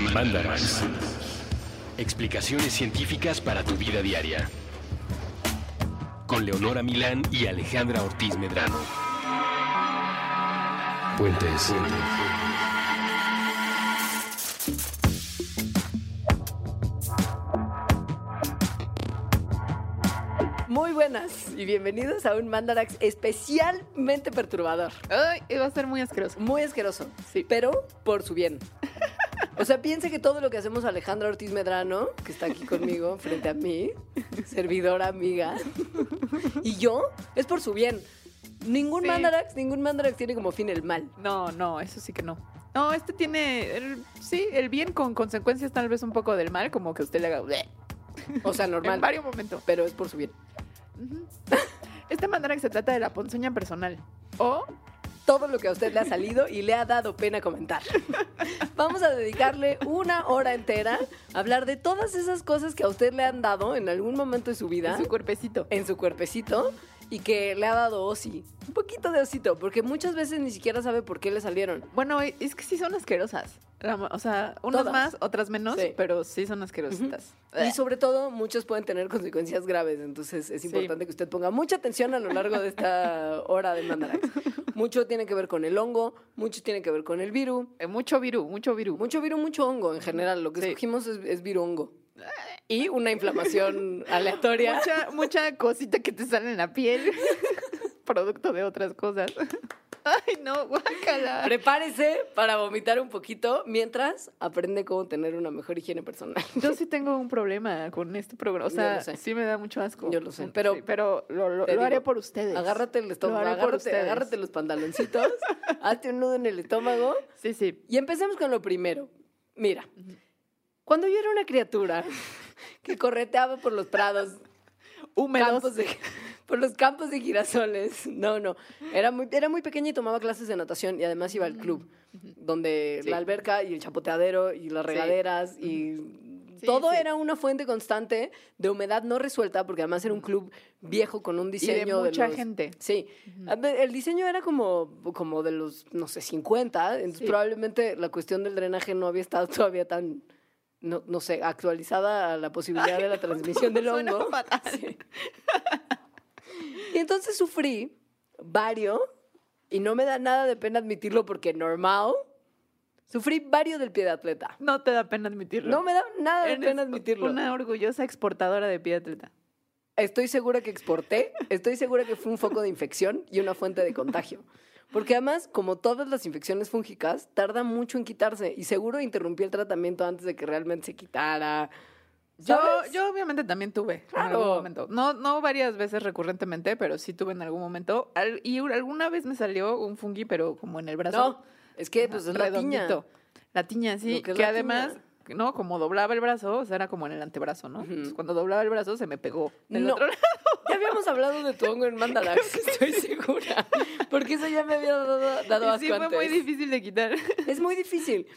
Mandarax. Explicaciones científicas para tu vida diaria. Con Leonora Milán y Alejandra Ortiz Medrano. Puentes. Muy buenas y bienvenidos a un Mandarax especialmente perturbador. Ay, va a ser muy asqueroso. Muy asqueroso, sí, pero por su bien. O sea, piense que todo lo que hacemos Alejandra Ortiz Medrano, que está aquí conmigo, frente a mí, servidora, amiga, y yo, es por su bien. Ningún Sí. Mandarax, ningún Mandarax tiene como fin el mal. No, no, eso sí que no. No, este tiene, el- sí, el bien con consecuencias tal vez un poco del mal, como que usted le haga bleh O sea, normal, en varios momentos. pero es por su bien. Manera que se trata de la ponzoña personal. O todo lo que a usted le ha salido y le ha dado pena comentar. Vamos a dedicarle una hora entera a hablar de todas esas cosas que a usted le han dado en algún momento de su vida, en su cuerpecito. en su cuerpecito, y que le ha dado osi. Un poquito de osito, porque muchas veces ni siquiera sabe por qué le salieron. Bueno, es que sí son asquerosas. O sea, unas Todas. más, otras menos, Sí. pero sí son asquerositas. Y sobre todo, muchos pueden tener consecuencias graves, entonces es Sí. importante que usted ponga mucha atención a lo largo de esta hora de Mandarax. Mucho tiene que ver con el hongo, mucho tiene que ver con el virus, Eh, Mucho virú, mucho virú. Mucho virus, mucho hongo en general. Lo que Sí. escogimos es, es virongo. Y una inflamación aleatoria. Mucha, mucha cosita que te sale en la piel. Producto de otras cosas. Ay, no, guácala. Prepárese para vomitar un poquito mientras aprende cómo tener una mejor higiene personal. Yo sí tengo un problema con este programa. O sea, sí me da mucho asco. Yo lo sé, Sí, pero- pero lo, lo- haré por ustedes. Agárrate el estómago, agárrate, agárrate los pantaloncitos, hazte un nudo en el estómago Sí, sí. y empecemos con lo primero. Mira, cuando yo era una criatura que correteaba por los prados Húmedos. de- por los campos de girasoles. No, no. Era muy, era muy pequeña y tomaba clases de natación y además iba al club, donde Sí. la alberca y el chapoteadero y las Sí. regaderas y Sí, todo sí. era una fuente constante de humedad no resuelta, porque además era un club viejo con un Y diseño de mucha los- gente. Sí, el diseño era como, como de los, no sé, 50, entonces Sí. probablemente la cuestión del drenaje no había estado todavía tan, no, no sé, actualizada a la posibilidad de la transmisión del hongo. Sí. Y entonces sufrí varios, y no me da nada de pena admitirlo porque normal, sufrí varios del pie de atleta. No te da pena admitirlo. No me da nada de Eres pena admitirlo. Una orgullosa exportadora de pie de atleta. Estoy segura que exporté, estoy segura que fue un foco de infección y una fuente de contagio. Porque además, como todas las infecciones fúngicas, tarda mucho en quitarse y seguro interrumpí el tratamiento antes de que realmente se quitara. Yo, ¿Sabes? yo obviamente también tuve en Claro. algún momento. No, no varias veces recurrentemente, pero sí tuve en algún momento. Al- y alguna vez me salió un fungi, pero como en el brazo. No, es que pues es la tiña. La tiña, sí. Que además, tiña. No, como doblaba el brazo, o sea, era como en el antebrazo, ¿no? Entonces, cuando doblaba el brazo se me pegó. Del No. otro lado. Ya habíamos hablado de tu hongo en Mandalax, estoy segura. Porque eso ya me había dado, dado Y asco sí, fue muy difícil de quitar. Es muy difícil.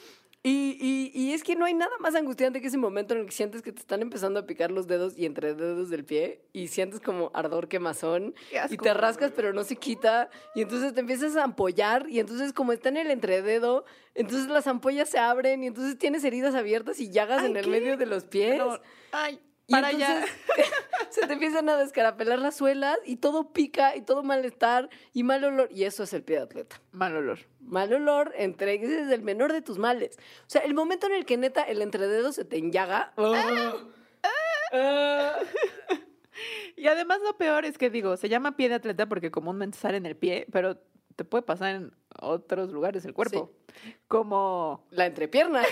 Y, y- y es que no hay nada más angustiante que ese momento en el que sientes que te están empezando a picar los dedos y entre dedos del pie y sientes como ardor quemazón y te rascas pero no se quita y entonces te empiezas a ampollar y entonces como está en el entrededo, entonces las ampollas se abren y entonces tienes heridas abiertas y llagas en el ¿qué? medio de los pies. No, ay, Y para allá. entonces se te empiezan a descarapelar las suelas y todo pica y todo malestar y mal olor. Y eso es el pie de atleta. Mal olor. Mal olor, entre, ese es el menor de tus males. O sea, el momento en el que neta el entrededo se te enllaga. ah, Y además lo peor es que digo, se llama pie de atleta porque comúnmente sale en el pie, pero te puede pasar en otros lugares del cuerpo. Como la entrepierna.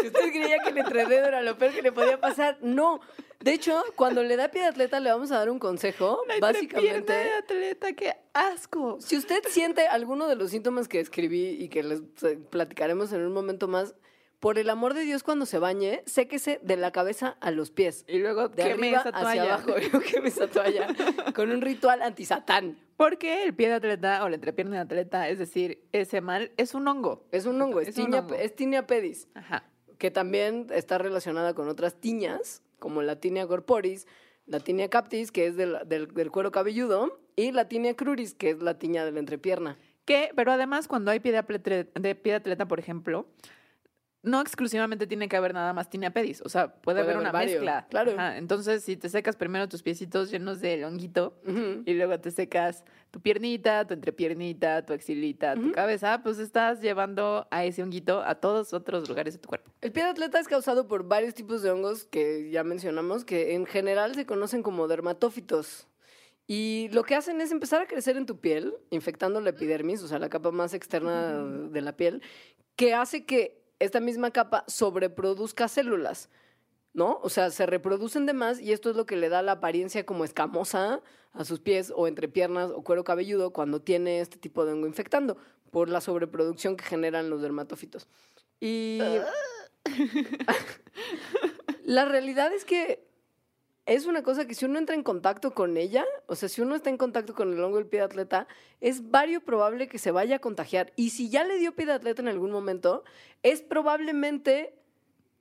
Si usted creía que el entrededo era lo peor que le podía pasar, no. De hecho, cuando le da pie de atleta, le vamos a dar un consejo. la básicamente. de atleta, qué asco. Si usted siente alguno de los síntomas que escribí y que les platicaremos en un momento más, por el amor de Dios, cuando se bañe, séquese de la cabeza a los pies. Y luego De arriba esa hacia abajo, queme esa toalla con un ritual antisatán. Porque el pie de atleta o la entrepierna de atleta, es decir, ese mal, es un hongo. Es un hongo, es, Es un tiña, hongo. es tinea pedis, Ajá. que también está relacionada con otras tiñas, como la tinea corporis, la tinea captis, que es del, del- del cuero cabelludo, y la tinea cruris, que es la tiña de la entrepierna. Que, pero además, cuando hay pie de atleta, de pie de atleta, por ejemplo, no exclusivamente tiene que haber nada más tinea pedis, o sea, puede, Puede haber haber una varios, mezcla. claro. Ajá, Entonces, si te secas primero tus piecitos llenos de honguito y luego te secas tu piernita, tu entrepiernita, tu axilita, tu cabeza, pues estás llevando a ese honguito a todos otros lugares de tu cuerpo. El pie de atleta es causado por varios tipos de hongos que ya mencionamos, que en general se conocen como dermatófitos. Y lo que hacen es empezar a crecer en tu piel, infectando la epidermis, o sea, la capa más externa de la piel, que hace que esta misma capa sobreproduzca células, ¿no? O sea, se reproducen de más y esto es lo que le da la apariencia como escamosa a sus pies o entrepiernas o cuero cabelludo cuando tiene este tipo de hongo infectando, por la sobreproducción que generan los dermatófitos. Y la realidad es que es una cosa que si uno entra en contacto con ella, o sea, si uno está en contacto con el hongo del pie de atleta, es vario probable que se vaya a contagiar. Y si ya le dio pie de atleta en algún momento, es probablemente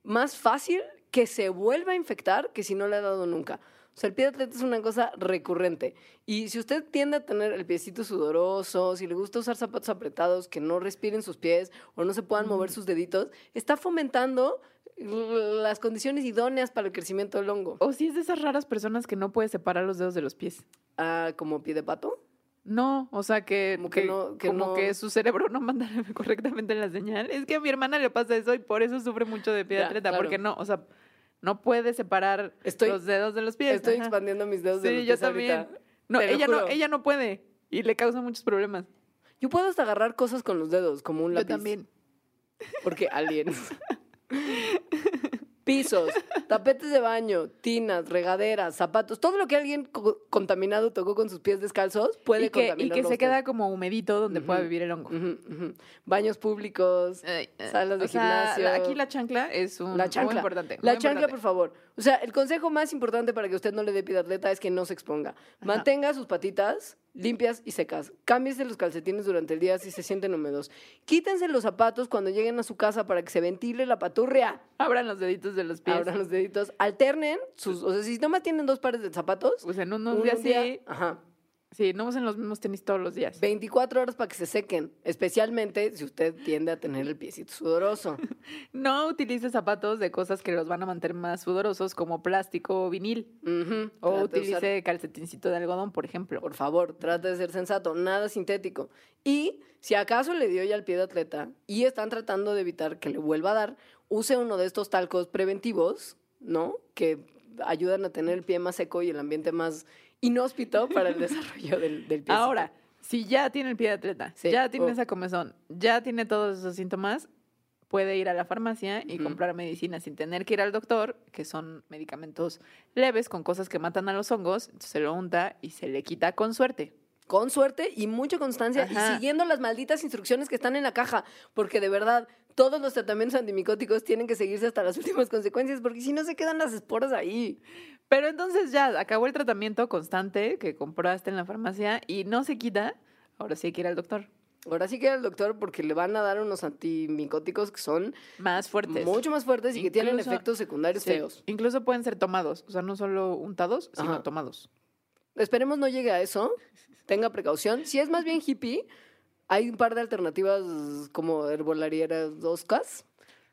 más fácil que se vuelva a infectar que si no le ha dado nunca. O sea, el pie de atleta es una cosa recurrente. Y si usted tiende a tener el piecito sudoroso, si le gusta usar zapatos apretados que no respiren sus pies o no se puedan mover sus deditos, está fomentando las condiciones idóneas para el crecimiento del hongo. O si es de esas raras personas que no puede separar los dedos de los pies. Ah, como pie de pato. No, o sea que, Como que que- no- que como no- que su cerebro no manda correctamente la señal. Es que a mi hermana le pasa eso y por eso sufre mucho de pie de atleta, claro. porque no, o sea, no puede separar Estoy- los dedos de los pies. Estoy ajá. expandiendo mis dedos de Sí, los yo pies también. ahorita. No, Te lo ella no, ella no puede y le causa muchos problemas. Yo puedo hasta agarrar cosas con los dedos, como un lápiz. Yo también. Porque aliens. Pisos, tapetes de baño, tinas, regaderas, zapatos, todo lo que alguien co- contaminado tocó con sus pies descalzos puede Y que, y que se usted. queda como humedito donde pueda vivir el hongo. Baños públicos, Ay, eh, salas de o sea, gimnasio. la- aquí la chancla es un La muy chancla. importante. La muy chancla, por favor. O sea, el consejo más importante para que usted no le dé pie de atleta es que no se exponga. Mantenga sus patitas limpias y secas. Cámbiese los calcetines durante el día si se sienten húmedos. Quítense los zapatos cuando lleguen a su casa para que se ventile la paturria. Abran los deditos de los pies. Abran los deditos. Alternen sus... O sea, si nomás tienen dos pares de zapatos... Usen unos uno días un día- sí. Ajá. Sí, no usen los mismos tenis todos los días. 24 horas para que se sequen. Especialmente si usted tiende a tener el piecito sudoroso. No utilice zapatos de cosas que los van a mantener más sudorosos, como plástico o vinil. O Trate de usar- utilice calcetincito de algodón, por ejemplo. Por favor, trate de ser sensato, nada sintético. Y si acaso le dio ya al pie de atleta y están tratando de evitar que le vuelva a dar, use uno de estos talcos preventivos, ¿no? Que ayudan a tener el pie más seco y el ambiente más inhóspito para el desarrollo del, del pie. Ahora, si ya tiene el pie de atleta, Sí, ya tiene oh. esa comezón, ya tiene todos esos síntomas, puede ir a la farmacia y Ujú. comprar medicina sin tener que ir al doctor, que son medicamentos leves con cosas que matan a los hongos, se lo unta y se le quita con suerte. Con suerte y mucha constancia Ajá. y siguiendo las malditas instrucciones que están en la caja, porque de verdad todos los tratamientos antimicóticos tienen que seguirse hasta las últimas consecuencias, porque si no se quedan las esporas ahí. Pero entonces ya acabó el tratamiento constante que compraste en la farmacia y no se quita, ahora sí hay que ir al doctor. Ahora sí que al doctor porque le van a dar unos antimicóticos que son Más fuertes. mucho más fuertes y que tienen efectos secundarios Sí, feos. Incluso pueden ser tomados, o sea, no solo untados, sino Ajá. tomados. Esperemos no llegue a eso. Tenga precaución. Si es más bien hippie, hay un par de alternativas como herbolarieras doscas.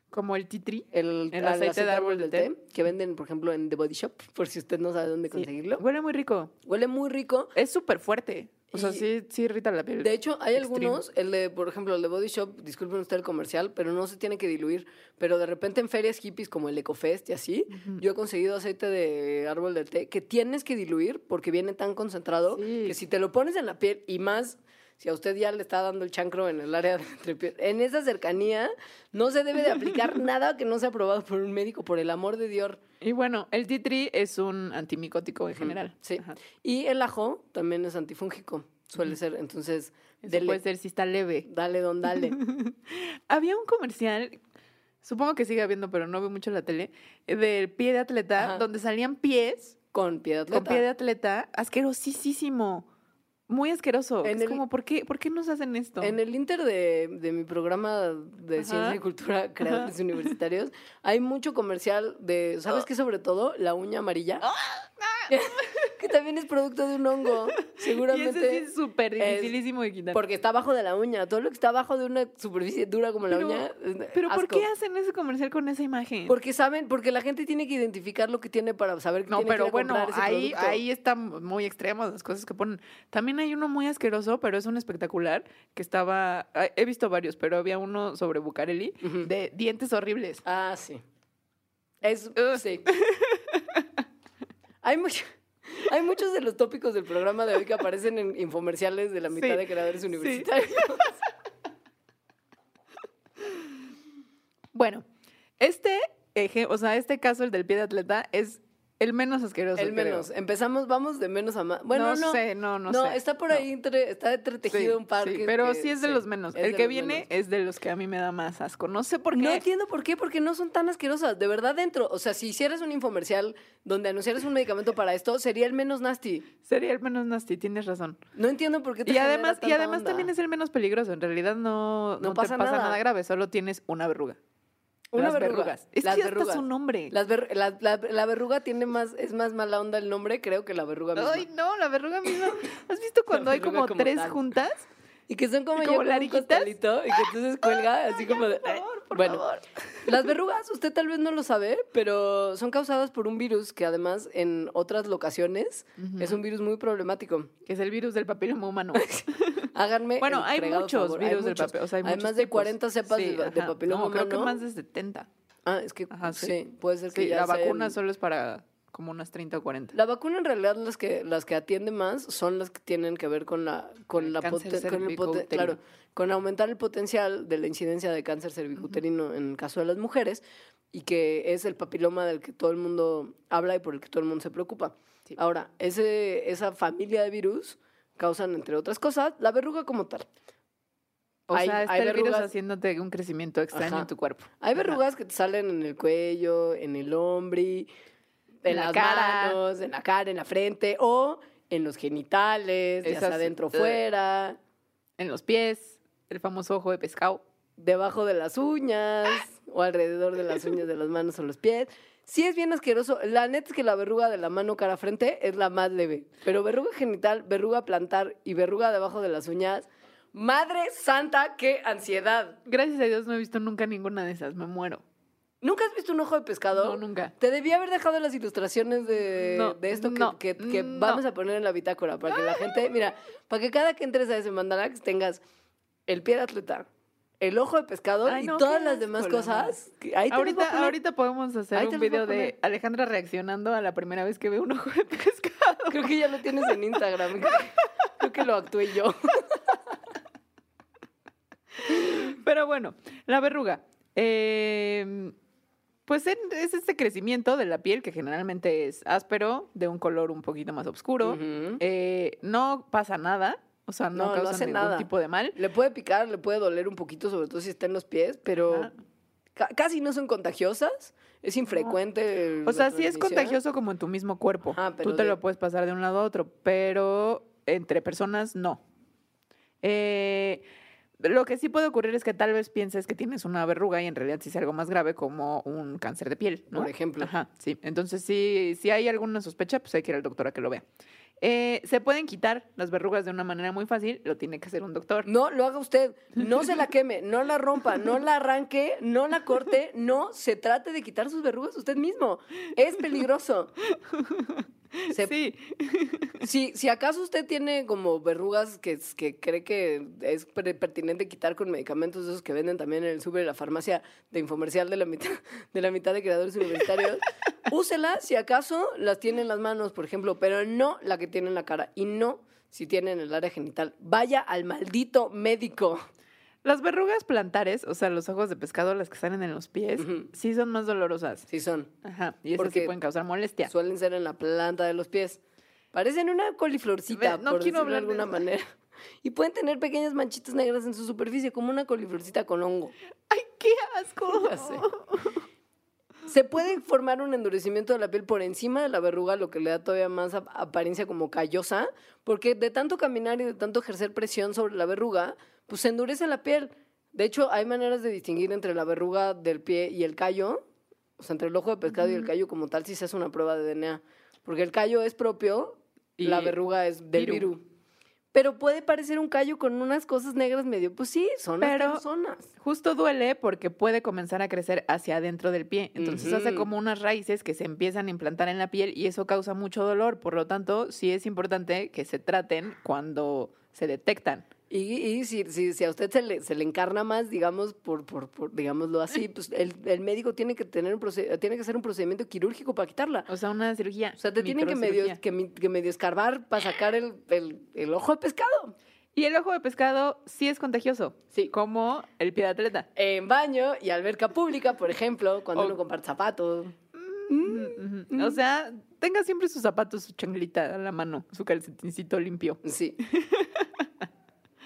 Como el titri. El, aceite de árbol del té. que venden, por ejemplo, en The Body Shop, por si usted no sabe dónde Sí, conseguirlo. Huele muy rico. Huele muy rico. Es súper fuerte. O sea, sí, sí irrita la piel. De hecho, hay Extreme. algunos, el de, por ejemplo, el de Body Shop, disculpen usted el comercial, pero no se tiene que diluir. Pero de repente en ferias hippies como el EcoFest y así, yo he conseguido aceite de árbol del té que tienes que diluir porque viene tan concentrado Sí. que si te lo pones en la piel y más, si a usted ya le está dando el chancro en el área de la entrepier- en esa cercanía, no se debe de aplicar nada que no sea aprobado por un médico, por el amor de Dios. Y bueno, el titri es un antimicótico en general. Sí. Ajá. Y el ajo también es antifúngico, suele ser. Entonces, dele, puede ser si está leve. dale, don, dale. Había un comercial, supongo que sigue habiendo, pero no veo mucho la tele, del pie de atleta, Ajá. donde salían pies Con pie de atleta. con pie de atleta, asquerosísimo. Muy asqueroso. En es el- como, ¿por qué, ¿por qué nos hacen esto? En el inter de, de mi programa de Ajá. ciencia y cultura creadores universitarios, hay mucho comercial de, ¿sabes Oh. qué? Sobre todo, la uña amarilla. que que también es producto de un hongo. Y Seguramente. ese sí es súper dificilísimo de quitar. Porque está abajo de la uña. Todo lo que está abajo de una superficie dura como la Pero- uña. Pero ¿por asco. qué hacen ese comercial con esa imagen? Porque saben, porque la gente tiene que identificar lo que tiene para saber que No, tiene que pero a bueno, comprar ese ahí, producto. ahí están muy extremos las cosas que ponen. También hay uno muy asqueroso, pero es un espectacular, que estaba, he visto varios, pero había uno sobre Bucareli, Ujú. de dientes horribles. Ah, sí. Es, Ugh. sí. hay, mucho- hay muchos de los tópicos del programa de hoy que aparecen en infomerciales de la mitad Sí, de creadores sí. universitarios. Bueno, este eje, o sea, este caso, el del pie de atleta, es el menos asqueroso. El creo. menos. Empezamos, vamos de menos a más. Bueno, no. sé, no, no, No, sé. está por No. ahí, entre, está entretejido Sí, un par. sí, pero que- sí es de sí, los menos. El que viene menos. es de los que a mí me da más asco. No sé por qué. No entiendo por qué, porque no son tan asquerosas. De verdad, dentro, o sea, si hicieras un infomercial donde anunciaras un medicamento para esto, sería el menos nasty. Sería el menos nasty, tienes razón. No entiendo por qué te Y además, y tanta además onda. también es el menos peligroso. En realidad no, No no, pasa te pasa nada. nada. grave, solo tienes una verruga. Una Las verruga. verrugas. Es Las que verrugas. su nombre. Las ver- la, la- la verruga tiene más, es más mala onda el nombre, creo, que la verruga misma. Ay, no, la verruga misma. ¿Has visto cuando hay como, como tres tal. juntas? Y que son como, ¿Y ya como con un lariquitas? costalito y que entonces cuelga así como de... por bueno, favor. las verrugas, usted tal vez no lo sabe, pero son causadas por un virus que además en otras locaciones es un virus muy problemático. Que es el virus del papiloma humano. Háganme Bueno, el hay muchos favor. Hay virus del papiloma. O sea, hay, más de tipos. 40 cepas Sí, de, de papiloma No, creo humano. que más de 70. Ah, es que Ajá, sí. sí. puede ser que Sí, ya la vacuna solo es para como unas 30 o 40. La vacuna en realidad las que las que atiende más son las que tienen que ver con la con El la poten- con el poten- claro, con aumentar el potencial de la incidencia de cáncer cervicuterino en el caso de las mujeres y que es el papiloma del que todo el mundo habla y por el que todo el mundo se preocupa. Sí. Ahora, ese esa familia de virus causan entre otras cosas la verruga como tal. O Hay- sea, está hay el virus verrugas- haciendo un crecimiento extraño Ajá. en tu cuerpo. Hay Ajá. verrugas que te salen en el cuello, en el hombro, en, la las cara. manos, en la cara, en la frente o en los genitales, ya sea Esas- adentro o eh. fuera, En los pies, el famoso ojo de pescado. debajo de las uñas o alrededor de las uñas de las manos o los pies. Sí es bien asqueroso. La neta es que la verruga de la mano cara frente es la más leve. Pero verruga genital, verruga plantar y verruga debajo de las uñas. Madre santa, qué ansiedad. Gracias a Dios no he visto nunca ninguna de esas, me muero. ¿Nunca has visto un ojo de pescado? No, nunca. Te debía haber dejado las ilustraciones de, No, de esto que, no, que- que no. vamos a poner en la bitácora para que la gente, mira, para que cada que entres a ese mandalax tengas el pie de atleta, el ojo de pescado Ay, y no, todas las demás cosas. que ahí Ahorita, ahorita podemos hacer Ahí un video de. Alejandra reaccionando a la primera vez que ve un ojo de pescado. Creo que ya lo tienes en Instagram. Creo que- Creo que lo actué yo. Pero bueno, la verruga. Eh, pues es este crecimiento de la piel que generalmente es áspero, de un color un poquito más oscuro. Eh, no pasa nada, o sea, no, No, no causa hace ningún nada. tipo de mal. Le puede picar, le puede doler un poquito, sobre todo si está en los pies, pero ca- casi no son contagiosas. Es infrecuente. O sea, sí es contagioso como en tu mismo cuerpo. Ajá, pero Tú te de- lo puedes pasar de un lado a otro, pero entre personas no. Eh, lo que sí puede ocurrir es que tal vez pienses que tienes una verruga y en realidad sí es algo más grave como un cáncer de piel, ¿no? Por ejemplo. Ajá, sí. Entonces, sí, si hay alguna sospecha, pues hay que ir al doctor a que lo vea. Eh, se pueden quitar las verrugas de una manera muy fácil, lo tiene que hacer un doctor. No lo haga usted, no se la queme, no la rompa, no la arranque, no la corte, no se trate de quitar sus verrugas usted mismo. Es peligroso. Se- Sí, si, si acaso usted tiene como verrugas que, que cree que es pertinente quitar con medicamentos esos que venden también en el súper de la farmacia de infomercial de la mitad de la mitad de creadores universitarios, úsela si acaso las tiene en las manos, por ejemplo, pero no la que tiene en la cara y no si tiene en el área genital. Vaya al maldito médico. Las verrugas plantares, o sea, los ojos de pescado, las que salen en los pies, sí son más dolorosas. Sí son. Ajá, y esas sí Porque pueden causar molestia. Suelen ser en la planta de los pies. Parecen una coliflorcita, no por quiero decirlo de hablar de alguna eso. manera. Y pueden tener pequeñas manchitas negras en su superficie, como una coliflorcita con hongo. ¡Ay, qué asco! Ya sé. Se puede formar un endurecimiento de la piel por encima de la verruga, lo que le da todavía más ap- apariencia como callosa, porque de tanto caminar y de tanto ejercer presión sobre la verruga, pues se endurece la piel. De hecho, hay maneras de distinguir entre la verruga del pie y el callo, o sea, entre el ojo de pescado y el callo como tal, si se hace una prueba de DNA. Porque el callo es propio Y la verruga es del viru. virus. Pero puede parecer un callo con unas cosas negras medio, pues sí, son Pero- personas. Justo duele porque puede comenzar a crecer hacia adentro del pie. Entonces hace como unas raíces que se empiezan a implantar en la piel y eso causa mucho dolor. Por lo tanto, sí es importante que se traten cuando se detectan. Y, y si, si, si a usted se le, se le encarna más, digamos, por, por, por digámoslo así, pues el, el médico tiene que tener un tiene que hacer un procedimiento quirúrgico para quitarla. O sea, una cirugía. O sea, te tienen que medio, que, que medio escarbar para sacar el, el, el ojo de pescado. Y el ojo de pescado sí es contagioso. Sí. Como el pie de atleta. En baño y alberca pública, por ejemplo, cuando uno comparte zapatos. Ujú. O sea, tenga siempre sus zapatos, su changlita a la mano, su calcetincito limpio. Sí.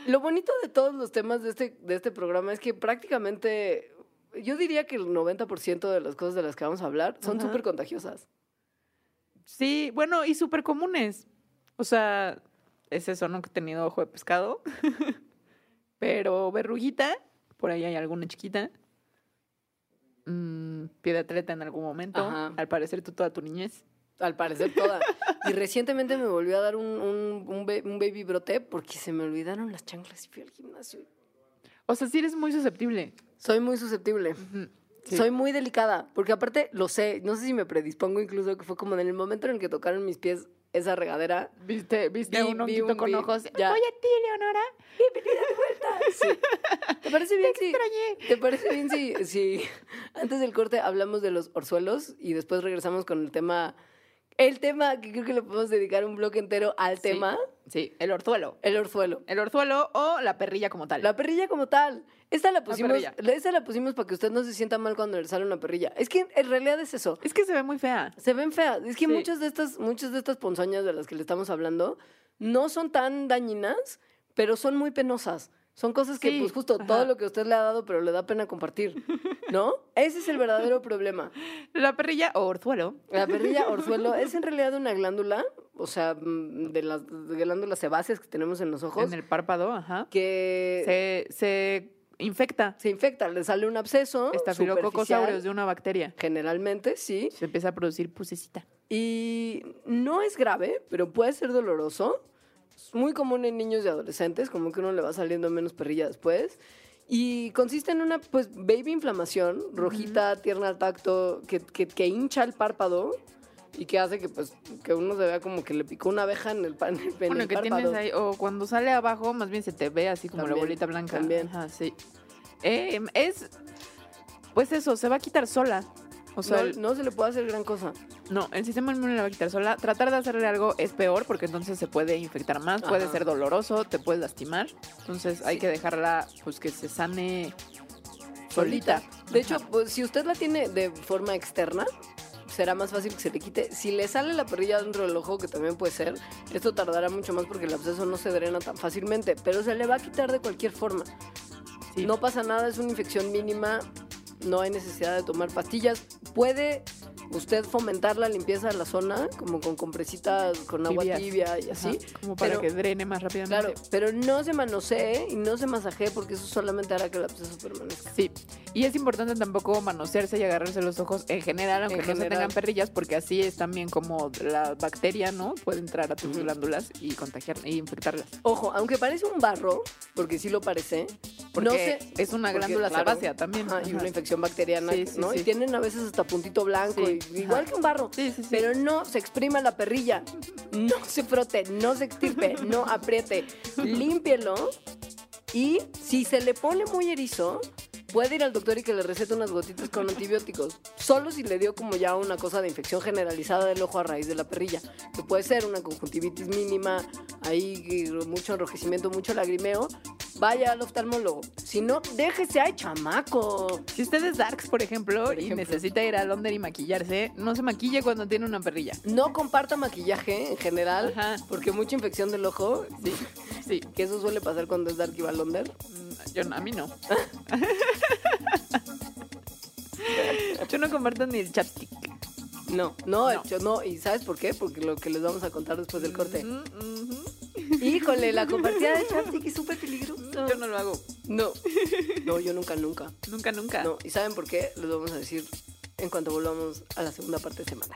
Lo bonito de todos los temas de este, de este programa es que prácticamente, yo diría que el 90% de las cosas de las que vamos a hablar son súper contagiosas. Sí, bueno, y súper comunes. O sea, es eso, ¿no? Que he tenido ojo de pescado. Pero verruguita, por ahí hay alguna chiquita. Mm, pie de atleta en algún momento. Ajá. Al parecer tú toda tu niñez. Al parecer toda. Y recientemente me volvió a dar un, un, un ba- un baby brote porque se me olvidaron las chanclas y fui al gimnasio. O sea, sí eres muy susceptible. Soy muy susceptible. Sí. Soy muy delicada, porque aparte lo sé, no sé si me predispongo incluso, que fue como en el momento en el que tocaron mis pies esa regadera. ¿Viste, viste Vi- un vi un- con vi- ojos? ya. Voy a ti, Leonora. Sí. ¿Te parece bien si, Extrañé. ¿Te parece bien si, si antes del corte hablamos de los orzuelos y después regresamos con el tema, el tema que creo que le podemos dedicar un bloque entero al Sí. tema, Sí, el orzuelo. el orzuelo. El orzuelo o la perrilla como tal. La perrilla como tal. Esta la pusimos, esta la pusimos para que usted no se sienta mal cuando le sale una perrilla. Es que en realidad es eso. Es que se ve muy fea. Se ven feas. Es que Sí. muchas de estas, muchas de estas ponzoñas de las que le estamos hablando no son tan dañinas, pero son muy penosas. Son cosas que, Sí, pues justo, ajá. todo lo que usted le ha dado, pero le da pena compartir. ¿No? Ese es el verdadero problema. La perrilla o orzuelo. La perrilla orzuelo es en realidad una glándula, o sea, mm, de las glándulas sebáceas que tenemos en los ojos, En el párpado, ajá. que se, Se, se infecta. infecta. Le sale un absceso. Estafilococos superficial, aureus de una bacteria. Generalmente, sí. Se empieza a producir pusecita. Y no es grave, pero puede ser doloroso. Es muy común en niños y adolescentes, como que uno le va saliendo menos perrilla después. Y consiste en una, pues, baby inflamación, rojita, tierna al tacto, que, que, que hincha el párpado y que hace que, pues, que uno se vea como que le picó una abeja en el, pa- en el, en Bueno, el que párpado. tienes ahí, o cuando sale abajo, más bien se te ve así como También, la bolita blanca. también. Ajá, sí. Eh, es, pues eso, se va a quitar sola. O sea, no, el- no se le puede hacer gran cosa. no, el sistema inmune la va a quitar sola. Tratar de hacerle algo es peor porque entonces se puede infectar más, puede Ajá. ser doloroso, te puedes lastimar. Entonces hay que dejarla, pues que se sane solita. solita. De hecho, pues, si usted la tiene de forma externa, será más fácil que se le quite. Si le sale la perrilla dentro del ojo, que también puede ser, esto tardará mucho más porque el absceso no se drena tan fácilmente, pero se le va a quitar de cualquier forma. Sí. No pasa nada, es una infección mínima, no hay necesidad de tomar pastillas. Puede usted fomentar la limpieza de la zona, como con compresitas, con agua Tibias. tibia y Ajá, así. como para pero- que drene más rápidamente. Claro, pero no se manosee y no se masajee porque eso solamente hará que el absceso permanezca. Sí, y es importante tampoco manosearse y agarrarse los ojos en general, aunque En no se tengan perrillas, porque así es también como la bacteria, ¿no? Puede entrar a tus glándulas y contagiar y infectarlas. Ojo, aunque parece un barro, porque sí lo parece, Porque no sé. es una porque, glándula claro, sebácea también. ajá, y una infección bacteriana, Sí, sí, ¿no? sí. Y tienen a veces hasta puntito blanco, y- igual que un barro. Sí, sí, sí. Pero no se exprima la perrilla, no se frote, no se extirpe, no apriete, límpielo y si se le pone muy erizo, puede ir al doctor y que le recete unas gotitas con antibióticos. Solo si le dio como ya una cosa de infección generalizada del ojo a raíz de la perrilla, que puede ser una conjuntivitis mínima, ahí que mucho enrojecimiento, mucho lagrimeo, vaya al oftalmólogo. Si no, déjese ay chamaco. Si usted es Darks, por ejemplo, Por y necesita ir a Londres y maquillarse, no se maquille cuando tiene una perrilla. No comparta maquillaje en general, Ajá. porque mucha infección del ojo, Sí, sí. que eso suele pasar cuando es Dark y va a Londres. Mm, Yo, a mí no. Yo no comparto ni el chapstick. No, no, No. yo no. ¿Y sabes por qué? Porque lo que les vamos a contar después del corte. Mm, ujú. Híjole, la compartida de chapstick es súper peligroso. Yo no lo hago. No. No, yo nunca, nunca. Nunca, nunca. No. ¿Y saben por qué? Les vamos a decir en cuanto volvamos a la segunda parte de semana.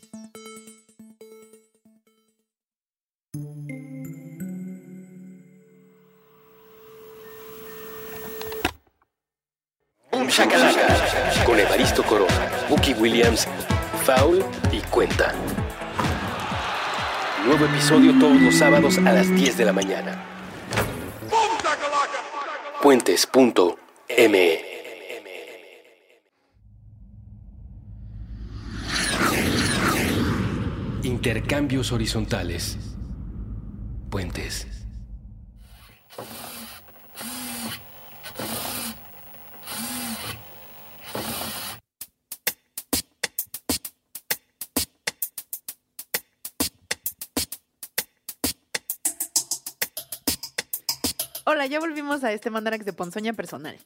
Con Evaristo Corona, Bucky Williams, Foul y Cuenta. Nuevo episodio todos los sábados a las 10 de la mañana. Puentes.me Intercambios horizontales. Volvimos a este Mandarax de Ponzoña personal.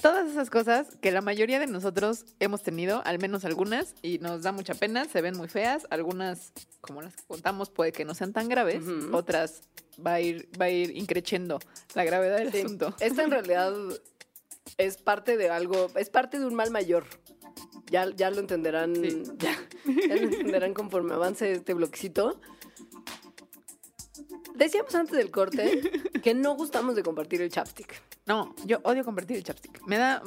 Todas esas cosas que la mayoría de nosotros hemos tenido, al menos algunas, y nos da mucha pena, se ven muy feas, algunas, como las que contamos, puede que no sean tan graves, otras va a ir, va a ir increciendo la gravedad del Sí. asunto. Esta en realidad es parte de algo, es parte de un mal mayor. Ya, ya lo entenderán, Sí. ya, ya lo entenderán conforme avance este bloquecito. Decíamos antes del corte que no gustamos de compartir el chapstick. No, yo odio compartir el chapstick. Me da,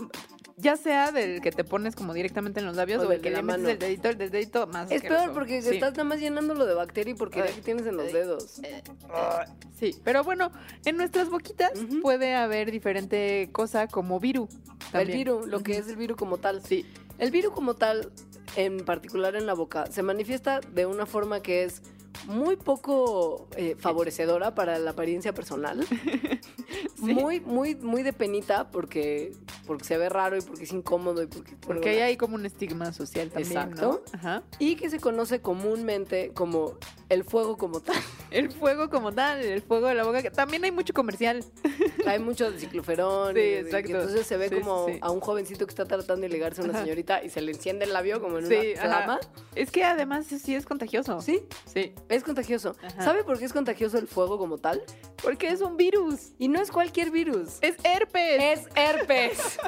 ya sea del que te pones como directamente en los labios O del el que le metes el dedito, el dedito más Es peor porque Sí. estás nada más llenándolo de bacteria y porquería que tienes en los dedos. Sí, pero bueno, en nuestras boquitas puede haber diferente cosa como viru. El también. virus, lo que es el virus como tal. Sí. El virus como tal, en particular en la boca, se manifiesta de una forma que es muy poco eh, favorecedora para la apariencia personal. Muy, muy, muy de penita porque, porque se ve raro y porque es incómodo y porque... Porque ahí hay como un estigma social también, Exacto. ¿no? Ajá. Y que se conoce comúnmente como el fuego como tal. El fuego como tal, el fuego de la boca, que también hay mucho comercial. Hay mucho de cicloferón. Sí, y exacto. entonces se ve Sí, como sí, a un jovencito que está tratando de ligarse a una Ajá. señorita y se le enciende el labio como en Sí, una ajá. flama. Es que además sí es contagioso. Sí, Sí. es contagioso. Ajá. ¿Sabe por qué es contagioso el fuego como tal? Porque es un virus. Y no es cualquier virus. Es herpes. Es herpes.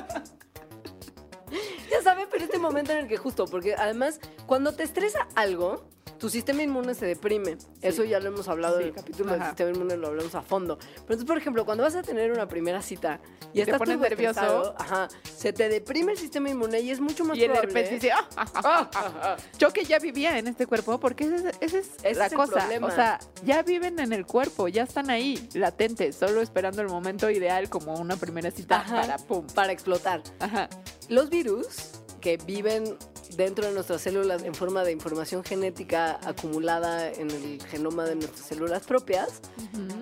ya saben, pero este momento en el que justo, porque además, cuando te estresa algo, tu sistema inmune se deprime. Eso ya lo hemos hablado en el capítulo del sistema inmune, lo hablamos a fondo. Pero entonces, por ejemplo, cuando vas a tener una primera cita y, Y te estás pones turbo nervioso. ajá, se te deprime el sistema inmune y es mucho más Y el probable. herpes dice, "Ah, ah, ah, ah, ah". yo que ya vivía en este cuerpo, porque esa es, esa es Ese la es cosa. problema. O sea, ya viven en el cuerpo, ya están ahí, latentes, solo esperando el momento ideal como una primera cita Ajá. para pum. para explotar. Ajá. Los virus que viven dentro de nuestras células en forma de información genética acumulada en el genoma de nuestras células propias,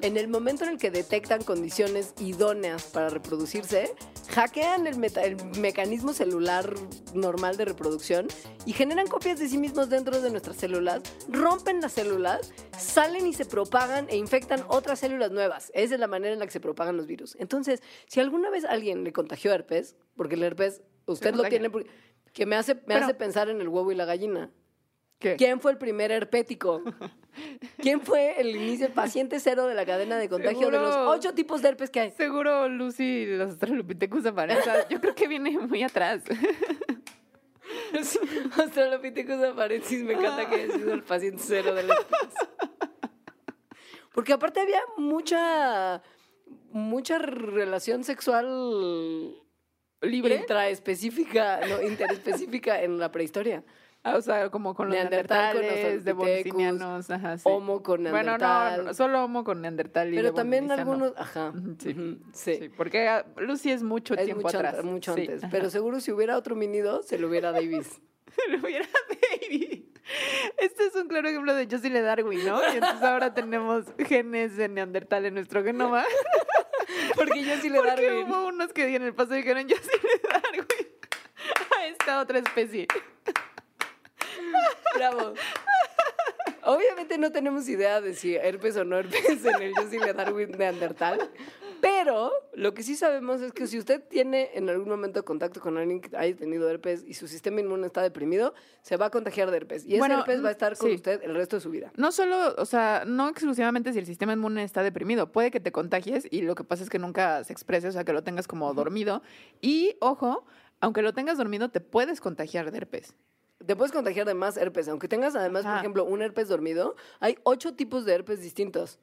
en el momento en el que detectan condiciones idóneas para reproducirse, hackean el, mecanismo celular normal de reproducción y generan copias de sí mismos dentro de nuestras células, rompen las células, salen y se propagan e infectan otras células nuevas. Esa es la manera en la que se propagan los virus. Entonces, si alguna vez alguien le contagió herpes, porque el herpes usted lo tiene, porque- que me hace, me Pero- hace pensar en el huevo y la gallina. ¿Qué? ¿Quién fue el primer herpético? ¿Quién fue el inicio, el paciente cero de la cadena de contagio de los Seguro. ocho tipos de herpes que hay? Seguro Lucy los Australopithecus aparenza. Yo creo que viene muy atrás. Australopithecus aparensis, me encanta que haya sido el paciente cero del herpes. Porque aparte había mucha, mucha relación sexual ¿Libre? intraespecífica, no, interespecífica en la prehistoria. Ah, o sea, como con los Neandertal, con los neandertales, de bolsinianos, ajá, sí. Homo con Bueno, neandertal. no, solo homo con neandertal y pero también algunos, ajá, sí. sí. Sí, porque ah, Lucy es mucho Es tiempo mucho, atrás. an- mucho Sí, antes. ajá. Pero seguro si hubiera otro minido, se lo hubiera Davis. Se lo hubiera David. Este es un claro ejemplo de Josie Le Darwin, ¿no? Y entonces ahora tenemos genes de neandertal en nuestro genoma. Porque yo sí le Porque Darwin. hubo unos que en el paso dijeron Josie Le Darwin a esta otra especie. Bravo. Obviamente no tenemos idea de si herpes o no herpes en el Joseph Darwin Neandertal. Pero lo que sí sabemos es que si usted tiene en algún momento contacto con alguien que haya tenido herpes y su sistema inmune está deprimido, se va a contagiar de herpes. Y ese herpes va a estar con sí. usted el resto de su vida. No solo, o sea, no exclusivamente si el sistema inmune está deprimido, puede que te contagies y lo que pasa es que nunca se exprese, o sea, que lo tengas como dormido. Y, ojo, aunque lo tengas dormido, te puedes contagiar de herpes. Te puedes contagiar de más herpes. Aunque tengas además, por ejemplo, un herpes dormido, hay ocho tipos de herpes distintos.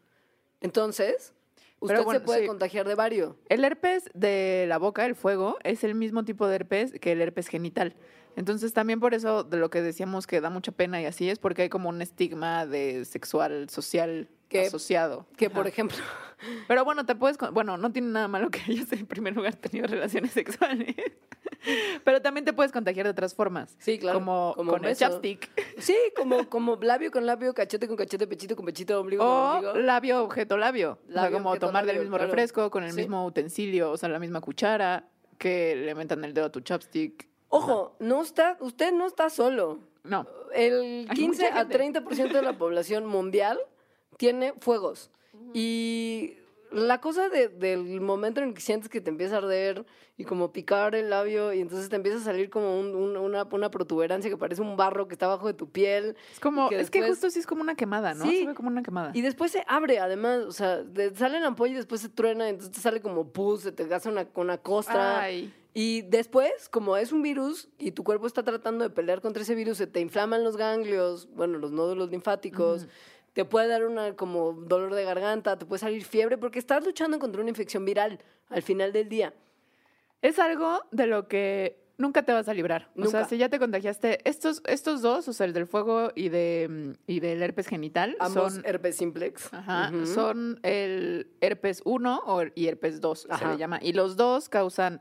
Entonces, usted Pero bueno, se puede sí. contagiar de varios. El herpes de la boca, el fuego, es el mismo tipo de herpes que el herpes genital. Entonces, también por eso de lo que decíamos que da mucha pena y así es porque hay como un estigma de sexual, social Que- asociado. Que, por ejemplo, Pero bueno, te puedes. con- Bueno, no tiene nada malo que hayas en primer lugar tenido relaciones sexuales. Pero también te puedes contagiar de otras formas. Sí, claro, Como, como con el chapstick. sí, como, como labio con labio, cachete con cachete, pechito con pechito, ombligo con O ombligo. labio, objeto, labio. o sea, como objeto, tomar del mismo claro. refresco, con el Sí. mismo utensilio, o sea, la misma cuchara, que le metan el dedo a tu chapstick. Ojo, no está, usted no está solo. No. El Hay 15 mucha a gente. 30% de la población mundial tiene fuegos. Y la cosa de- del momento en el que sientes que te empieza a arder y como picar el labio y entonces te empieza a salir como un- un- una, una protuberancia que parece un barro que está abajo de tu piel. Es como, que es que justo sí es como una quemada, ¿no? Sí. Se ve como una quemada. Y después se abre, además, o sea, sale la ampolla y después se truena, y entonces te sale como pus, se te hace una, una costra. Ay. Y después, como es un virus y tu cuerpo está tratando de pelear contra ese virus, se te inflaman los ganglios, bueno, los nódulos linfáticos, te puede dar una como dolor de garganta, te puede salir fiebre porque estás luchando contra una infección viral al final del día. Es algo de lo que nunca te vas a librar. O sea, si ya te contagiaste, estos, estos dos, o sea, el del fuego y, de, y del herpes genital, Ambos son, herpes simplex. ajá, son el herpes 1 o, y herpes 2, se le llama. Y los dos causan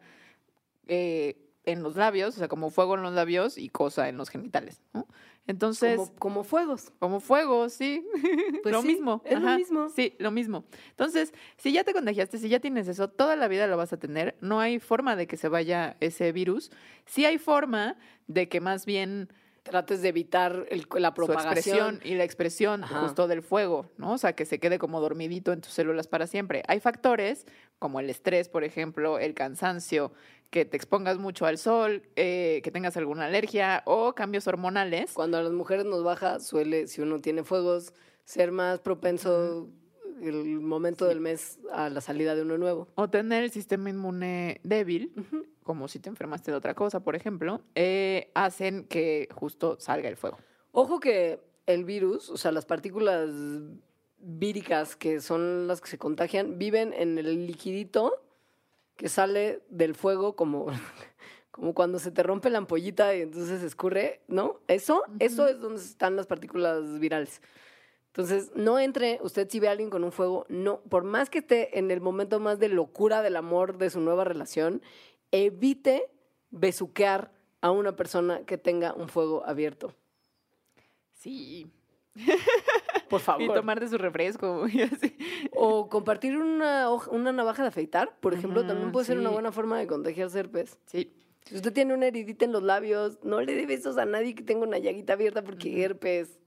eh, en los labios, o sea, como fuego en los labios y cosa en los genitales. ¿no? Entonces, como, como fuegos. como fuego, sí. Pues lo sí, mismo. es lo mismo. Sí, lo mismo. Entonces, si ya te contagiaste, si ya tienes eso, toda la vida lo vas a tener. No hay forma de que se vaya ese virus. Sí hay forma de que más bien Trates de evitar el- la propagación. expresión y la expresión Ajá. justo del fuego, ¿no? O sea, que se quede como dormidito en tus células para siempre. Hay factores como el estrés, por ejemplo, el cansancio, que te expongas mucho al sol, eh, que tengas alguna alergia o cambios hormonales. Cuando a las mujeres nos baja, suele, si uno tiene fuegos, ser más propenso el momento del mes a la salida de uno nuevo. O tener el sistema inmune débil, como si te enfermaste de otra cosa, por ejemplo, eh, hacen que justo salga el fuego. Ojo que el virus, o sea, las partículas víricas que son las que se contagian, viven en el liquidito que sale del fuego como, como cuando se te rompe la ampollita y entonces escurre, ¿no? Eso, eso es donde están las partículas virales. Entonces, no entre, usted si ve a alguien con un fuego, no, por más que esté en el momento más de locura del amor de su nueva relación, evite besuquear a una persona que tenga un fuego abierto. Sí. Por favor. Y tomar de su refresco y así. O compartir una, hoja- una navaja de afeitar, por ejemplo, también puede ser una buena forma de contagiarse herpes. Sí. Si usted tiene una heridita en los labios, no le dé besos a nadie que tenga una llaguita abierta porque herpes.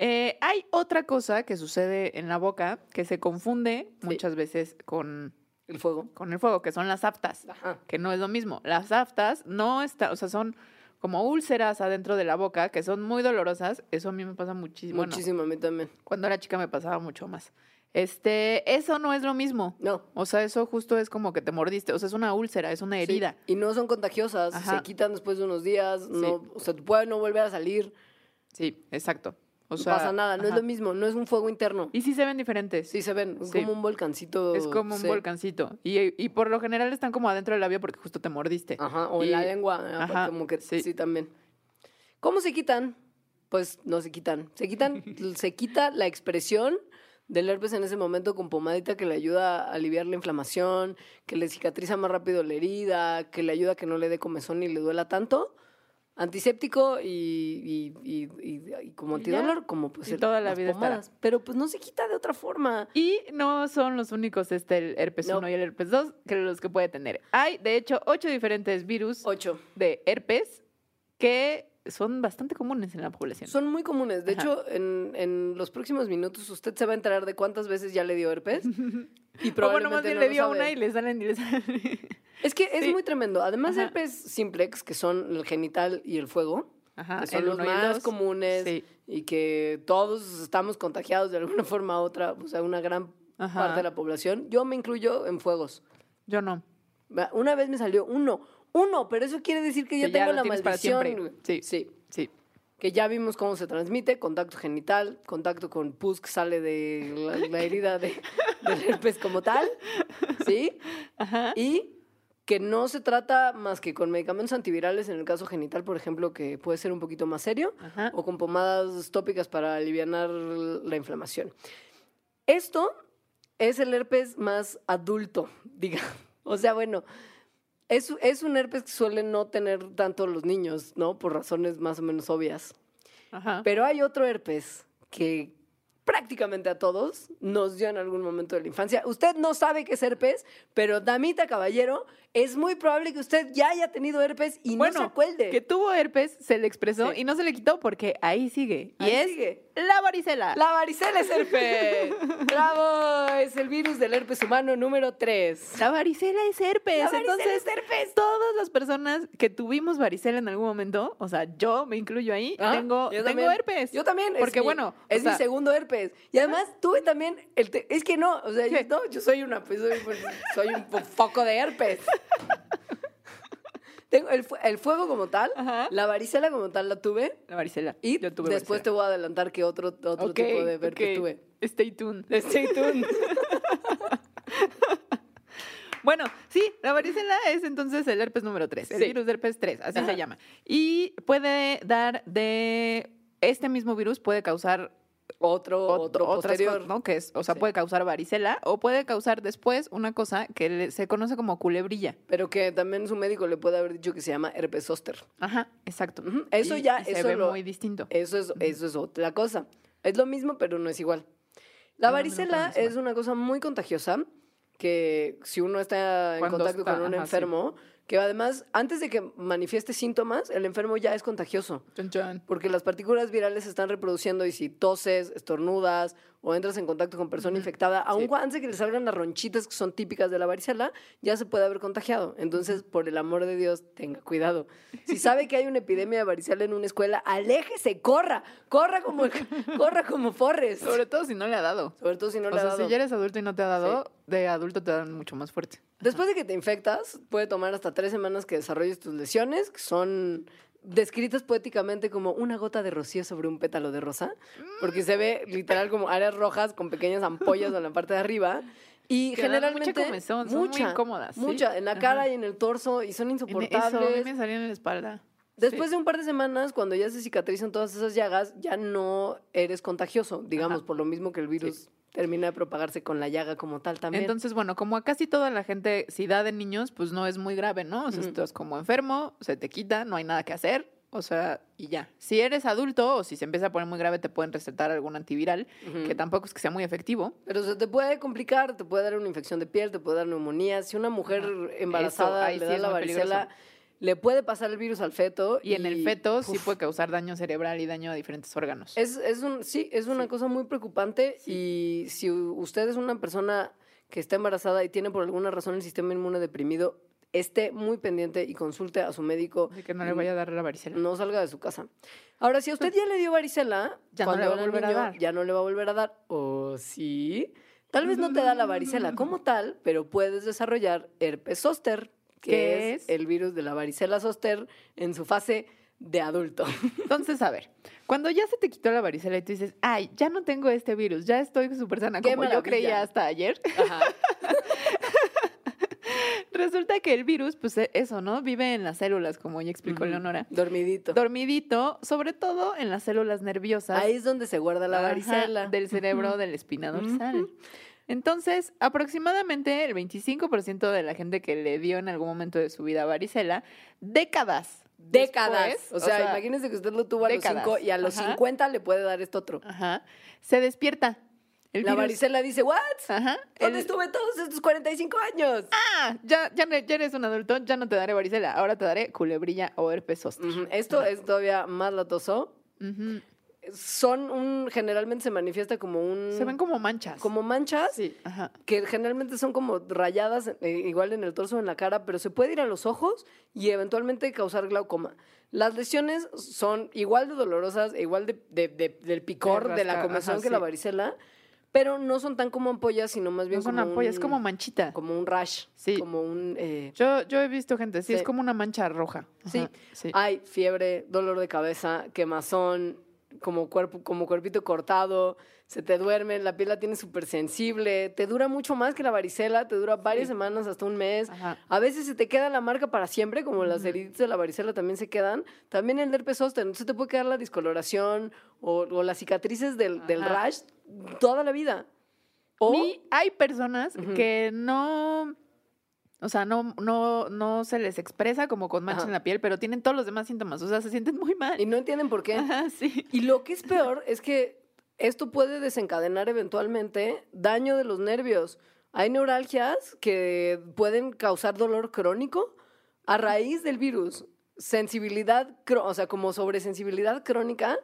Eh, hay otra cosa que sucede en la boca que se confunde Sí. muchas veces con, El fuego. con el fuego, que son las aftas, Ajá. que no es lo mismo. Las aftas no está, o sea, son como úlceras adentro de la boca que son muy dolorosas. Eso a mí me pasa muchísimo. Bueno, Muchísimo, a mí también. cuando era chica me pasaba mucho más. Este, eso no es lo mismo. No. O sea, eso justo es como que te mordiste. O sea, es una úlcera, es una Sí, herida. Y no son contagiosas, Ajá. se quitan después de unos días, no, o sea, puede no volver a salir, Sí, exacto. O no pasa nada, no es lo mismo, no es un fuego interno. Y sí se ven diferentes. Sí se ven, es Sí. como un volcancito. Es como un sí. volcancito. Y, y por lo general están como adentro del labio porque justo te mordiste. Ajá, o Y- en la lengua, Ajá, como que sí. sí. también. ¿Cómo se quitan? Pues no se quitan. Se quitan, se quita la expresión del herpes en ese momento con pomadita que le ayuda a aliviar la inflamación, que le cicatriza más rápido la herida, que le ayuda a que no le dé comezón ni le duela tanto. Antiséptico y, y, y- y- y como antidolor, como pues el- toda la las vida estará. pomadas. Pero pues no se quita de otra forma. Y no son los únicos, este, el herpes No. 1 y el herpes 2, que los que puede tener. Hay, de hecho, ocho diferentes virus Ocho. de herpes que son bastante comunes en la población. Son muy comunes. De Ajá. hecho, en, en los próximos minutos usted se va a enterar de cuántas veces ya le dio herpes. Y o bueno, probablemente más bien no le dio una y le salen y le salen. Es que es Sí. muy tremendo. Además de Ajá. herpes simplex, que son el genital y el fuego, Ajá, que son los más dos. comunes Sí. y que todos estamos contagiados de alguna forma u otra, o sea, una gran Ajá. parte de la población. Yo me incluyo en fuegos. Yo no. Una vez me salió uno, uno, pero eso quiere decir que, ya tengo la maldición. Sí. sí. Sí. Que ya vimos cómo se transmite, contacto genital, contacto con pus que sale de la, la herida de, del herpes como tal, ¿sí? Ajá. Y que no se trata más que con medicamentos antivirales en el caso genital, por ejemplo, que puede ser un poquito más serio, Ajá. o con pomadas tópicas para aliviar la inflamación. Esto es el herpes más adulto, diga. O sea, bueno, es, es un herpes que suelen no tener tanto los niños, ¿no? Por razones más o menos obvias. Ajá. Pero hay otro herpes que prácticamente a todos nos dio en algún momento de la infancia. Usted no sabe qué es herpes, pero damita caballero, es muy probable que usted ya haya tenido herpes y no se acuerde. que tuvo herpes, se le expresó Sí. y no se le quitó porque ahí sigue. Ahí y es sigue. la varicela. La varicela es herpes. ¡Bravo! Es el virus del herpes humano número 3. La varicela es herpes. La varicela Entonces, es herpes. todas las personas que tuvimos varicela en algún momento, o sea, yo me incluyo ahí, Ah, tengo, yo tengo herpes. Yo también. Porque bueno, es mi segundo herpes. Y además tuve también el es que no, o sea, yo, yo soy una pues, soy, pues, soy un foco de herpes. Tengo el, fu- el fuego como tal, Ajá. la varicela como tal la tuve La varicela. y yo tuve después te voy a adelantar que otro otro tipo de herpes ok. tuve. Stay tuned. Stay tuned. Bueno, sí, la varicela es entonces el herpes número 3, el Sí. virus de herpes 3, así Ajá. se llama. Y puede dar de este mismo virus puede causar Otro ot- otro posterior. ¿no? Que es, o sea, Sí. puede causar varicela o puede causar después una cosa que le- se conoce como culebrilla. Pero que también su médico le puede haber dicho que se llama herpes zóster. Ajá, exacto. Eso Y- ya- y se eso ve lo- muy distinto. Eso es, eso es otra cosa. Es lo mismo, pero no es igual. La No, varicela no es una cosa muy contagiosa que si uno está en Cuando contacto está, con un ajá, sí. Que además, antes de que manifieste síntomas, el enfermo ya es contagioso. Chan, chan. Porque las partículas virales se están reproduciendo y si toses, estornudas o entras en contacto con persona infectada, aun Sí. antes de que le salgan las ronchitas que son típicas de la varicela, ya se puede haber contagiado. Entonces, por el amor de Dios, tenga cuidado. Si sabe que hay una epidemia de varicela en una escuela, aléjese, corra, corra como, corra como Forrest. Sobre todo si no le ha dado. Sobre todo si no o le ha sea, dado. si ya eres adulto y no te ha dado, de adulto te dan mucho más fuerte. Después de que te infectas, puede tomar hasta tres semanas que desarrolles tus lesiones, que son descritas poéticamente como una gota de rocío sobre un pétalo de rosa, porque se ve literal como áreas rojas con pequeñas ampollas en la parte de arriba. Y Que generalmente. mucha comezón, son muy incómodas, ¿sí? Mucha, en la cara Ajá. y en el torso, y son En Eso, a insoportables. mí me salían en la espalda. Después de un par de semanas, cuando ya se cicatrizan todas esas llagas, ya no eres contagioso, digamos, Ajá. por lo mismo que el virus termina de propagarse con la llaga como tal también. Entonces, bueno, como a casi toda la gente, si da de niños, pues no es muy grave, ¿no? O sea, estás como enfermo, se te quita, no hay nada que hacer, o sea, y ya. Si eres adulto o si se empieza a poner muy grave, te pueden recetar algún antiviral, que tampoco es que sea muy efectivo. Pero se te puede complicar, te puede dar una infección de piel, te puede dar neumonía. Si una mujer embarazada Eso, ahí le sí da la varicela, peligroso. Le puede pasar el virus al feto. Y en el feto sí puede causar daño cerebral y daño a diferentes órganos. Es, es un, sí, es una Sí. cosa muy preocupante. Y si usted es una persona que está embarazada y tiene por alguna razón el sistema inmune deprimido, esté muy pendiente y consulte a su médico. Así que no le vaya a dar la varicela. No salga de su casa. Ahora, si a usted ya le dio varicela, Ya no cuando le va a volver a dar. Ya no le va a volver a dar. O sí. Tal vez no te da la varicela como tal, pero puedes desarrollar herpes zóster, que ¿Qué es, es? el virus de la varicela zóster en su fase de adulto. Entonces, a ver, cuando ya se te quitó la varicela y tú dices, ay, ya no tengo este virus, ya estoy súper sana, ¡Qué como yo maravilla! creía hasta ayer, Ajá. resulta que el virus, pues e- eso, ¿no? Vive en las células, como ya explicó. Leonora. Dormidito. Dormidito, sobre todo en las células nerviosas. Ahí es donde se guarda la Ajá, varicela. del cerebro de la espina dorsal. Ujú. Entonces, aproximadamente el 25% de la gente que le dio en algún momento de su vida varicela, décadas. Décadas. después, o, sea, imagínense que usted lo tuvo a décadas. los 5 y a los Ajá. 50 le puede dar esto otro. Ajá, se despierta. El la virus- varicela dice, ¿what? Ajá. ¿Dónde el- estuve todos estos 45 años? Ah, ya, ya, ya eres un adulto, ya no te daré varicela, ahora te daré culebrilla o herpes zóster. Esto es todavía más latoso. Ujú. Son un, generalmente se manifiesta como un... Se ven como manchas. como manchas Sí, ajá. que generalmente son como rayadas eh, igual en el torso o en la cara, pero se puede ir a los ojos y eventualmente causar glaucoma. Las lesiones son igual de dolorosas, igual de, de- de- del picor de la comezón ajá, que la varicela, pero no son tan como ampollas, sino más bien No son como ampollas, es como manchita. como un rash, Sí. como un... eh, Yo, yo he visto gente, sí, Sí. es como una mancha roja. Ajá, sí. Hay fiebre, dolor de cabeza, quemazón, como, cuerpo, como cuerpito cortado, se te duerme, la piel la tienes súper sensible, te dura mucho más que la varicela, te dura varias Sí. semanas, hasta un mes. Ajá. A veces se te queda la marca para siempre, como las heridas de la varicela también se quedan. También el herpes zóster, entonces te puede quedar la discoloración o, o las cicatrices del, del rash toda la vida. O, hay personas que no, o sea, no, no, no se les expresa como con mancha Ajá. en la piel, pero tienen todos los demás síntomas, o sea, se sienten muy mal. y no entienden por qué. Ajá, sí. Y lo que es peor es que esto puede desencadenar eventualmente daño de los nervios. Hay neuralgias que pueden causar dolor crónico a raíz del virus. Sensibilidad, o sea, como sobresensibilidad crónica,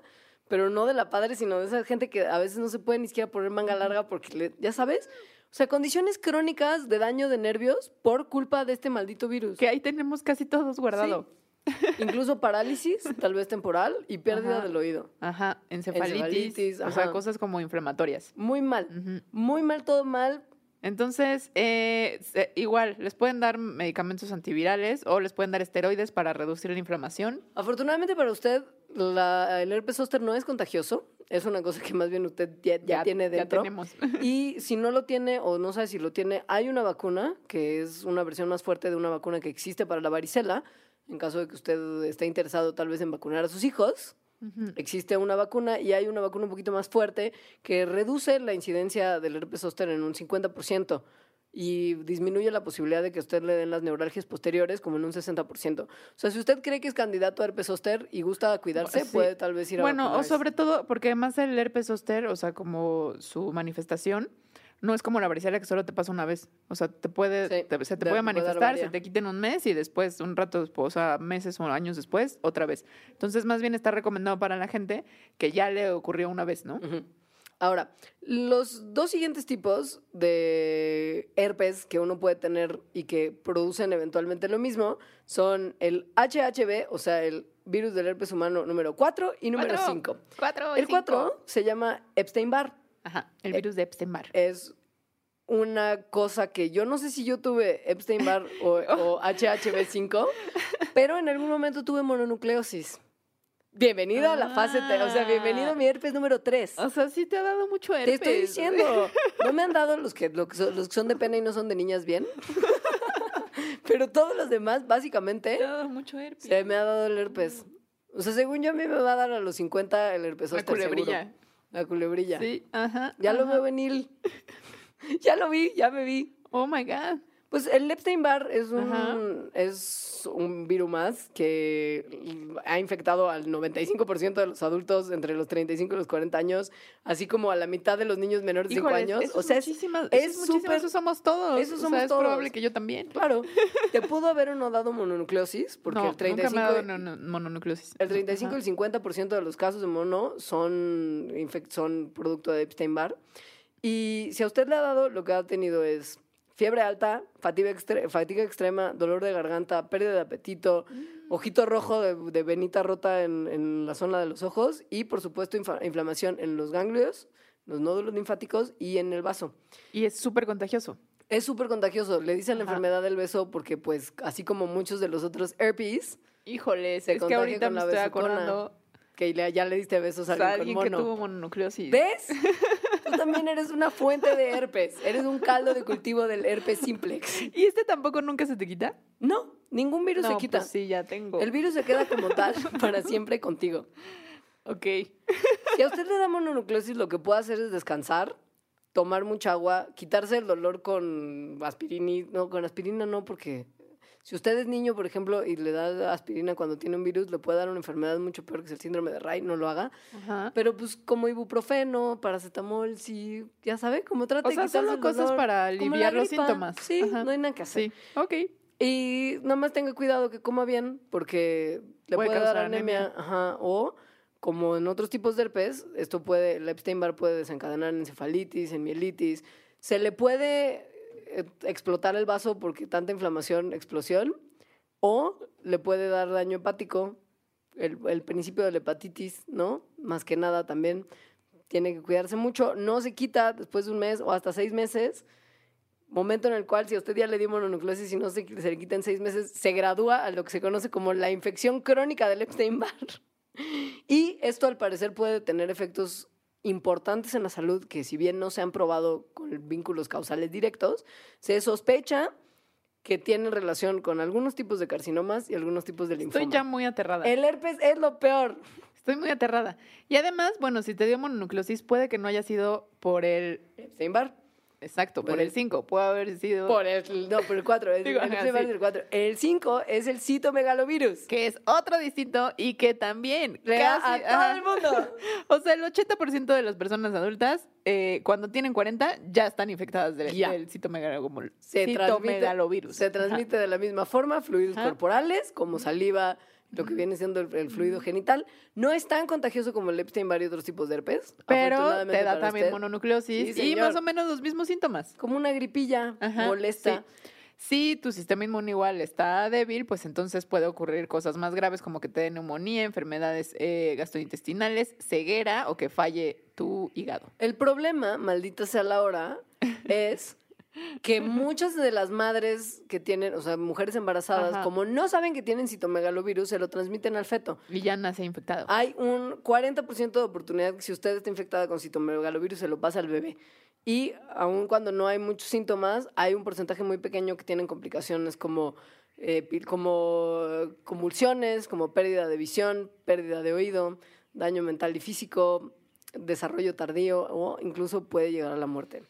pero no de la padre, sino de esa gente que a veces no se puede ni siquiera poner manga larga porque, le- ya sabes, o sea, condiciones crónicas de daño de nervios por culpa de este maldito virus. Que ahí tenemos casi todos guardado. Incluso parálisis, tal vez temporal, y pérdida Ajá. del oído. Ajá, encefalitis, Encefalitis, o sea, cosas como inflamatorias. Muy mal. Muy mal, todo mal. Entonces, eh, igual, les pueden dar medicamentos antivirales o les pueden dar esteroides para reducir la inflamación. Afortunadamente para usted, la- el herpes zóster no es contagioso. Es una cosa que más bien usted ya, ya tiene Ya dentro. tenemos. Y si no lo tiene o no sabe si lo tiene, hay una vacuna que es una versión más fuerte de una vacuna que existe para la varicela. En caso de que usted esté interesado tal vez en vacunar a sus hijos, Existe una vacuna y hay una vacuna un poquito más fuerte que reduce la incidencia del herpes zóster en un 50% y disminuye la posibilidad de que usted le den las neuralgias posteriores como en un 60%. O sea, si usted cree que es candidato a herpes zóster y gusta cuidarse, Sí. puede tal vez ir a Bueno, o sobre todo, porque además el herpes zóster, o sea, como su manifestación, no es como la varicela que solo te pasa una vez. O sea, te puede, Sí, te- se te de- puede manifestar, se te quita en un mes y después, un rato después, o sea, meses o años después, otra vez. Entonces, más bien está recomendado para la gente que ya le ocurrió una vez, ¿no? Ahora, los dos siguientes tipos de herpes que uno puede tener y que producen eventualmente lo mismo son el HHV, o sea, el virus del herpes humano número 4 y número Cuatro. 5. Cuatro y El cinco. 4 se llama Epstein-Barr. Ajá, el Eh, virus de Epstein-Barr. Es una cosa que yo no sé si yo tuve Epstein-Barr o, o HHV5, pero en algún momento tuve mononucleosis. Bienvenido a la fase, te- o sea, bienvenido a mi herpes número 3. O sea, sí te ha dado mucho Te herpes. estoy diciendo, no me han dado los que, los que son, los que son de pena y no son de niñas bien. Pero todos los demás, básicamente, Te ha dado mucho herpes. se me ha dado el herpes. O sea, según yo, a mí me va a dar a los 50 el herpes La culebrilla. La culebrilla. Sí, ajá. Ya lo veo venir. ya lo vi, ya me vi. Oh my God. Pues el Epstein-Barr es Ajá. un, es un virus más que ha infectado al 95% de los adultos entre los 35 y los 40 años, así como a la mitad de los niños menores de 5 Híjoles, años. O sea, es es, súper- eso somos todos. eso O somos sea, todos. Es probable que yo también. claro, te pudo haber o no dado mononucleosis, porque no, el 35, nunca me ha dado no- no- mononucleosis. el 35 y el 50% de los casos de mono son, son producto de Epstein-Barr. Y si a usted le ha dado, lo que ha tenido es fiebre alta, fatiga, extre- fatiga extrema, dolor de garganta, pérdida de apetito, ojito rojo de, de venita rota en, en la zona de los ojos y, por supuesto, inflamación en los ganglios, los nódulos linfáticos y en el vaso. Y es súper contagioso. Es súper contagioso. Le dicen la Ajá. enfermedad del beso porque, pues, así como muchos de los otros herpes, Híjole, Se es que ahorita con me la estoy acordando que ya le diste besos a de alguien, alguien con que mono. tuvo mononucleosis. ¿Ves? También eres una fuente de herpes. Eres un caldo de cultivo del herpes simplex. ¿Y este tampoco nunca se te quita? No, ningún virus no, se quita. pues sí, ya tengo. El virus se queda como tal para siempre contigo. Ok. Si a usted le da mononucleosis, lo que puede hacer es descansar, tomar mucha agua, quitarse el dolor con aspirina. No, con aspirina no, porque Si usted es niño, por ejemplo, y le da aspirina cuando tiene un virus, le puede dar una enfermedad mucho peor que es el síndrome de Ray, no lo haga. Ajá. Pero pues como ibuprofeno, paracetamol, sí, ya sabe, como trata O de sea, solo cosas para aliviar los síntomas. Sí, Ajá. no hay nada que hacer. Sí, ok. Y nomás tenga cuidado que coma bien, porque le Puede puede, dar anemia. anemia. Ajá, o como en otros tipos de herpes, esto puede, el Epstein-Barr puede desencadenar en encefalitis, en mielitis. Se le puede explotar el vaso porque tanta inflamación, explosión, o le puede dar daño hepático, el, el principio de la hepatitis, ¿no? Más que nada también tiene que cuidarse mucho. No se quita después de un mes o hasta seis meses momento en el cual si a usted ya le dio mononucleosis y no se, se le quita en seis meses, se gradúa a lo que se conoce como la infección crónica del Epstein-Barr. Y esto al parecer puede tener efectos importantes en la salud que si bien no se han probado con vínculos causales directos, se sospecha que tienen relación con algunos tipos de carcinomas y algunos tipos de linfoma. Estoy ya muy aterrada. El herpes es lo peor. Estoy muy aterrada. Y además, bueno, si te dio mononucleosis, puede que no haya sido por el. Epstein-Barr. Exacto, por el 5. Puede haber sido. Por el, no, por el 4. El, Digo, el ajá, Epstein-Barr sí. es el 4. El 5 es el citomegalovirus. Que es otro distinto y que también. Le casi- a todo el mundo. O sea, el 80% de las personas adultas, eh, cuando tienen 40, ya están infectadas del, del citomegalo- se citomegalovirus. transmite, se transmite de la misma forma, fluidos Ajá. corporales, como saliva, lo que viene siendo el, el fluido genital. No es tan contagioso como el Epstein-Barr y otros tipos de herpes. Pero te da también usted. mononucleosis Sí, y más o menos los mismos síntomas. Como una gripilla Ajá, molesta. sí. Si tu sistema inmune igual está débil, pues entonces puede ocurrir cosas más graves como que te dé neumonía, enfermedades eh, gastrointestinales, ceguera o que falle tu hígado. El problema, maldita sea la hora, es que muchas de las madres que tienen, o sea, mujeres embarazadas, Ajá. como no saben que tienen citomegalovirus, se lo transmiten al feto. Y ya nace infectado. Hay un 40% de oportunidad que si usted está infectada con citomegalovirus se lo pasa al bebé. Y aun cuando no hay muchos síntomas, hay un porcentaje muy pequeño que tienen complicaciones como, eh, como convulsiones, como pérdida de visión, pérdida de oído, daño mental y físico, desarrollo tardío o incluso puede llegar a la muerte.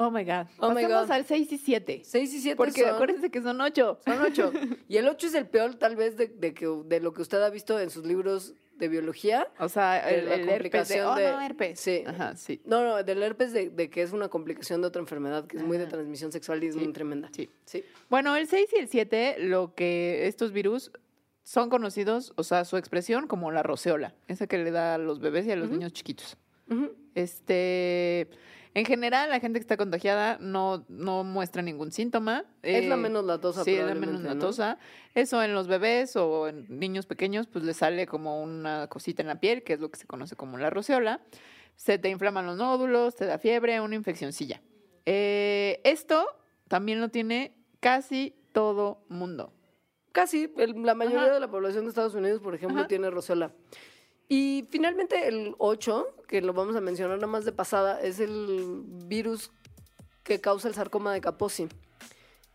Oh my God. Oh my Pasemos God. al 6 y 7. 6 y 7 Porque son... acuérdense que son 8. Son ocho. Y el 8 es el peor, tal vez, de, de que, de lo que usted ha visto en sus libros de biología. O sea, el, la el herpes de. complicación Oh, de- no, herpes. Sí. Ajá, sí. No, no, del herpes de, de que es una complicación de otra enfermedad que es muy de transmisión sexual y es Sí, muy tremenda. sí. Sí. Bueno, el 6 y el 7, lo que estos virus son conocidos, o sea, su expresión como la roceola, esa que le da a los bebés y a los niños chiquitos. Este, en general, la gente que está contagiada no, no muestra ningún síntoma. Es la Eh, menos latosa, Sí, es la menos ¿no? latosa. Eso en los bebés o en niños pequeños, pues le sale como una cosita en la piel, que es lo que se conoce como la roceola. Se te inflaman los nódulos, te da fiebre, una infeccioncilla. Eh, esto también lo tiene casi todo mundo. Casi, el- la mayoría Ajá. de la población de Estados Unidos, por ejemplo, Ajá. tiene roceola. Y finalmente el 8, que lo vamos a mencionar nada más de pasada, es el virus que causa el sarcoma de Kaposi,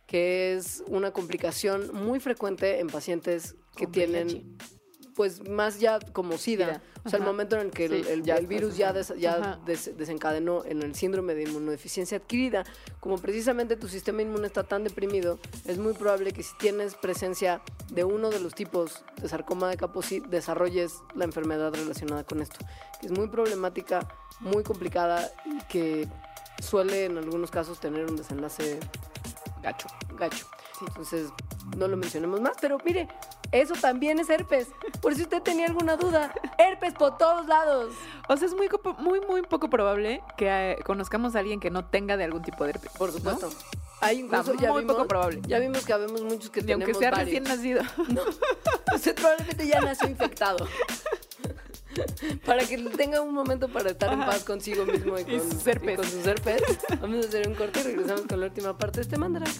que es una complicación muy frecuente en pacientes que tienen, VIH. Pues más ya como SIDA. SIDA, O sea, el momento en el que el, Sí, el- ya el virus ya, des- ya des- desencadenó en el síndrome de inmunodeficiencia adquirida, como precisamente tu sistema inmune está tan deprimido, es muy probable que si tienes presencia de uno de los tipos de sarcoma de Kaposi, desarrolles la enfermedad relacionada con esto, que es muy problemática, muy complicada y que suele en algunos casos tener un desenlace Gacho. gacho. Entonces, no lo mencionemos más, pero mire, eso también es herpes. Por si usted tenía alguna duda, herpes por todos lados. O sea, es muy, muy, muy poco probable que eh, conozcamos a alguien que no tenga de algún tipo de herpes. Por ¿no? supuesto. Hay incluso, ya muy vimos, poco probable. Ya vimos que habemos muchos que Y aunque tenemos sea varios. recién nacido. Usted probablemente ya nació infectado. para que tenga un momento para estar en paz consigo mismo y Y con, sus herpes. y con sus herpes. Vamos a hacer un corte y regresamos con la última parte de este Mandrax.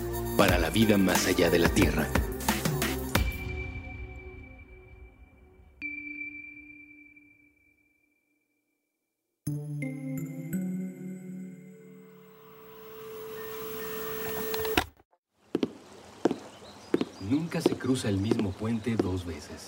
para la vida más allá de la Tierra. Nunca se cruza el mismo puente dos veces.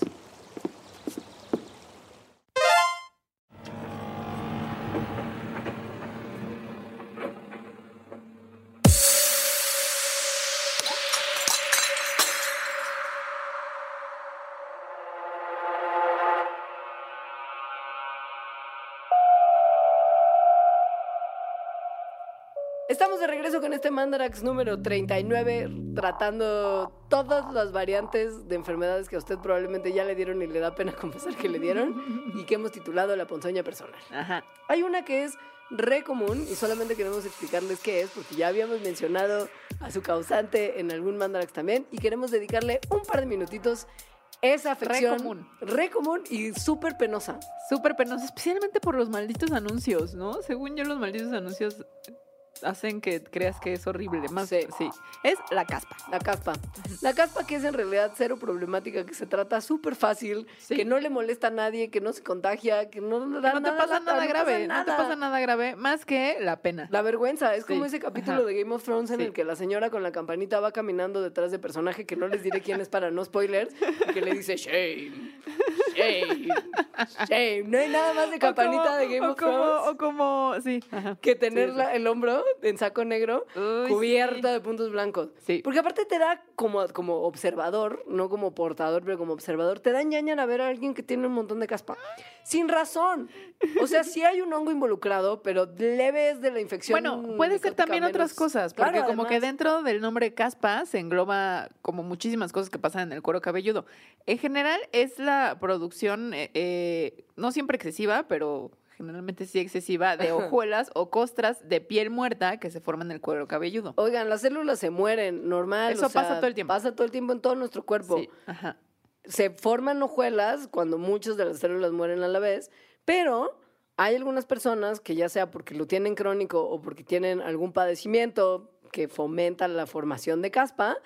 Regreso con este Mandarax número 39, tratando todas las variantes de enfermedades que a usted probablemente ya le dieron y le da pena confesar que le dieron y que hemos titulado la ponzoña personal. Ajá. Hay una que es re común y solamente queremos explicarles qué es porque ya habíamos mencionado a su causante en algún Mandarax también y queremos dedicarle un par de minutitos esa afección común. re común y súper penosa. Súper penoso, especialmente por los malditos anuncios, ¿no? Según yo, los malditos anuncios hacen que creas que es horrible. Más, Sí. sí. Es la caspa. La caspa. La caspa que es en realidad cero problemática, que se trata súper fácil, Sí. que no le molesta a nadie, que no se contagia, que no le da no te nada pasa lata, nada no grave, no te pasa nada grave, más que la pena. La vergüenza, es como ese capítulo ajá. de Game of Thrones en el que la señora con la campanita va caminando detrás de personaje que no les diré quién es para no spoilers, y que le dice shame, shame, shame. No hay nada más de campanita como- de Game of como, Thrones O como, sí. ajá. que tener Sí, la- el hombro en saco negro Uy, sí. de puntos blancos. Sí. Porque aparte te da como, como observador, no como portador, pero como observador, te da ñaña a ver a alguien que tiene un montón de caspa. Sin razón. O sea, sí hay un hongo involucrado, pero leves de la infección. Bueno, puede ser también otras cosas, Claro, porque como que dentro del nombre caspa se engloba como muchísimas cosas que pasan en el cuero cabelludo. En general es la producción, eh, eh, no siempre excesiva, pero generalmente sí excesiva, de hojuelas o costras de piel muerta que se forman en el cuero cabelludo. Oigan, las células se mueren, normal. Eso o sea, pasa todo el tiempo. Pasa todo el tiempo en todo nuestro cuerpo. Sí, ajá. se forman hojuelas cuando muchas de las células mueren a la vez, pero hay algunas personas que ya sea porque lo tienen crónico o porque tienen algún padecimiento que fomenta la formación de caspa,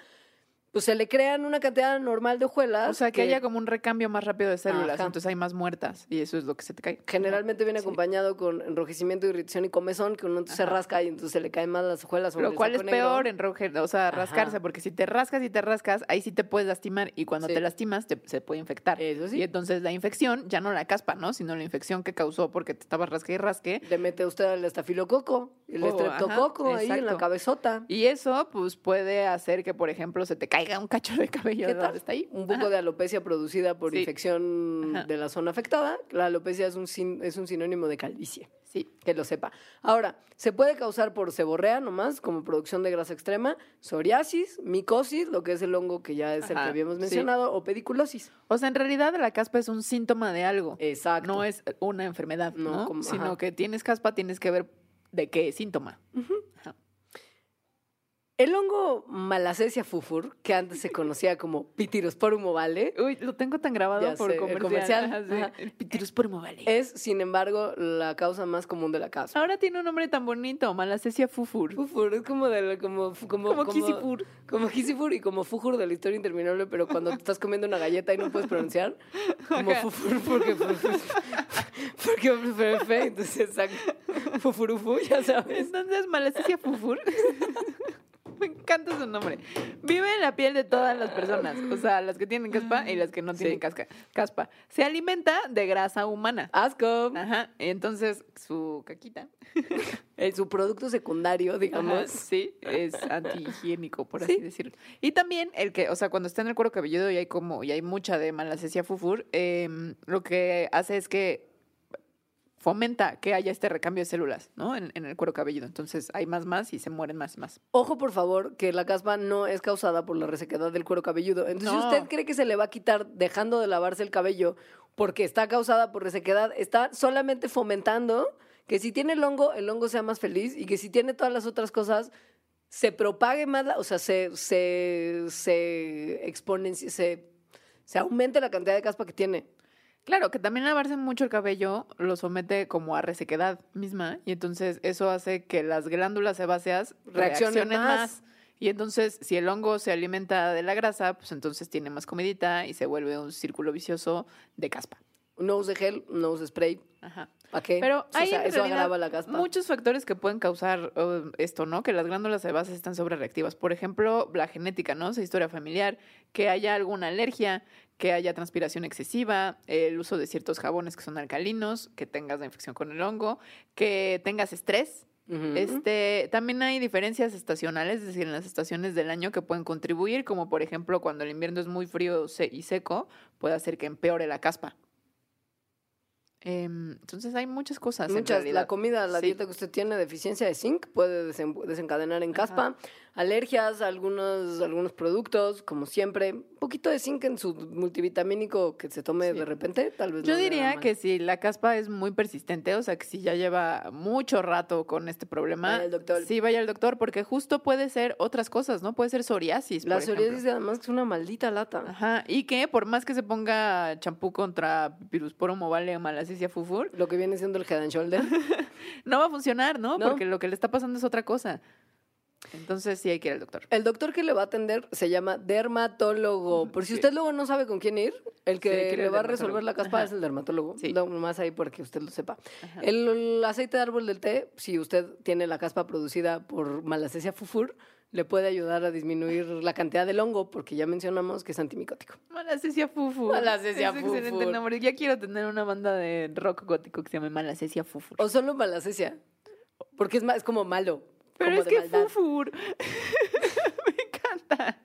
pues se le crean una cantidad normal de hojuelas. O sea, que, haya como un recambio más rápido de células, Ajá. entonces hay más muertas y eso es lo que se te cae. Generalmente viene Sí. acompañado con enrojecimiento, irritación y comezón, que uno se rasca y entonces se le caen más las hojuelas. sobre Lo el cual es negro. peor en roje- o sea, Ajá. rascarse, porque si te rascas y te rascas, ahí sí te puedes lastimar y cuando Sí. te lastimas te- se puede infectar. Eso sí. Y entonces la infección, ya no la caspa, ¿no? Sino la infección que causó porque te estabas rasque y rasque. Le mete usted el estafilococo, el Oh, estreptococo ajá, ahí en la cabezota. Y eso, pues, puede hacer que, por ejemplo, se te caiga un cacho de cabello ¿Qué de tal? donde está ahí. Un poco Ajá. de alopecia producida por Sí. infección Ajá. de la zona afectada. La alopecia es un, sin- es un sinónimo de calvicie. Sí. Que lo sepa. Ahora, se puede causar por seborrea nomás, como producción de grasa extrema, psoriasis, micosis, lo que es el hongo que ya es el que habíamos sí. mencionado, o pediculosis. O sea, en realidad la caspa es un síntoma de algo. Exacto. No es una enfermedad, No, ¿no? como- Sino que tienes caspa, tienes que ver de qué síntoma. Ajá. El hongo Malacesia fufur, que antes se conocía como Pitirosporum ovale, Uy, lo tengo tan grabado Ya por sé, el comercial. comercial, Ajá, sí. ajá. El Pitirosporum ovale. es, sin embargo, la causa más común de la caspa. Ahora tiene un nombre tan bonito, Malacesia fufur. Fufur es como de como como Como Kisifur. como Kisifur y como Fujur de la historia interminable, pero cuando te estás comiendo una galleta y no puedes pronunciar, como Ajá. Fufur porque porque porque entonces saca Fufurufu, ya sabes. Entonces, Malacesia fufur. Me encanta su nombre. Vive en la piel de todas las personas, o sea, las que tienen caspa y las que no tienen Sí. casca, caspa. Se alimenta de grasa humana. Asco. Ajá, entonces su caquita, su producto secundario, digamos. Ajá, sí, es antihigiénico, por Sí. así decirlo. Y también el que, o sea, cuando está en el cuero cabelludo y hay como, y hay mucha de malacesia fufur, em, lo que hace es que fomenta que haya este recambio de células, ¿no? En, en el cuero cabelludo. Entonces hay más, más y se mueren más más. Ojo, por favor, que la caspa no es causada por la resequedad del cuero cabelludo. Entonces, No. si usted cree que se le va a quitar dejando de lavarse el cabello porque está causada por resequedad, está solamente fomentando que si tiene el hongo, el hongo sea más feliz y que si tiene todas las otras cosas, se propague más, o sea, se, se, se exponencie, se, se aumente la cantidad de caspa que tiene. Claro, que también lavarse mucho el cabello lo somete como a resequedad misma y entonces eso hace que las glándulas sebáceas Reaccionen reaccionen, más. más. Y entonces, si el hongo se alimenta de la grasa, pues entonces tiene más comidita y se vuelve un círculo vicioso de caspa. No use gel, no use spray. Ajá. ¿Para qué? Pero O sea, hay en eso agrava la caspa. muchos factores que pueden causar eh, esto, ¿no? Que las glándulas sebáceas están sobrereactivas. Por ejemplo, la genética, ¿no? Esa historia familiar, que haya alguna alergia, que haya transpiración excesiva, el uso de ciertos jabones que son alcalinos, que tengas la infección con el hongo, que tengas estrés. Este, también hay diferencias estacionales, es decir, en las estaciones del año que pueden contribuir, como por ejemplo cuando el invierno es muy frío y seco, puede hacer que empeore la caspa. Em, entonces hay muchas cosas. en Muchas. La comida, la Sí. dieta que usted tiene, deficiencia de zinc, puede desen- desencadenar en caspa. Alergias a algunos, algunos productos, como siempre. Un poquito de zinc en su multivitamínico que se tome Sí. de repente, tal vez Yo no diría que si la caspa es muy persistente, o sea, que si ya lleva mucho rato con este problema, Vaya al doctor. sí vaya al doctor, porque justo puede ser otras cosas, ¿no? Puede ser psoriasis. La por ejemplo. psoriasis además es una maldita lata. Ajá, y que por más que se ponga champú contra pirusporum ovale o malacesia fufur, Lo que viene siendo el head and shoulder. no va a funcionar, ¿no? No. Porque lo que le está pasando es otra cosa. Entonces sí hay que ir al doctor. El doctor que le va a atender se llama dermatólogo. Por si usted luego no sabe con quién ir, el que le va a resolver la caspa Ajá. es el dermatólogo. Sí. No, más ahí para que usted lo sepa. El, el aceite de árbol del té, si usted tiene la caspa producida por malacesia fufur, le puede ayudar a disminuir la cantidad del hongo, porque ya mencionamos que es antimicótico. Malacesia fufur. Malacesia es excelente nombre. Ya quiero tener una banda de rock gótico que se llame Malacesia fufur. O solo malacesia, porque es, ma- es como malo. Pero como es de que maldad. fufur. Me encanta.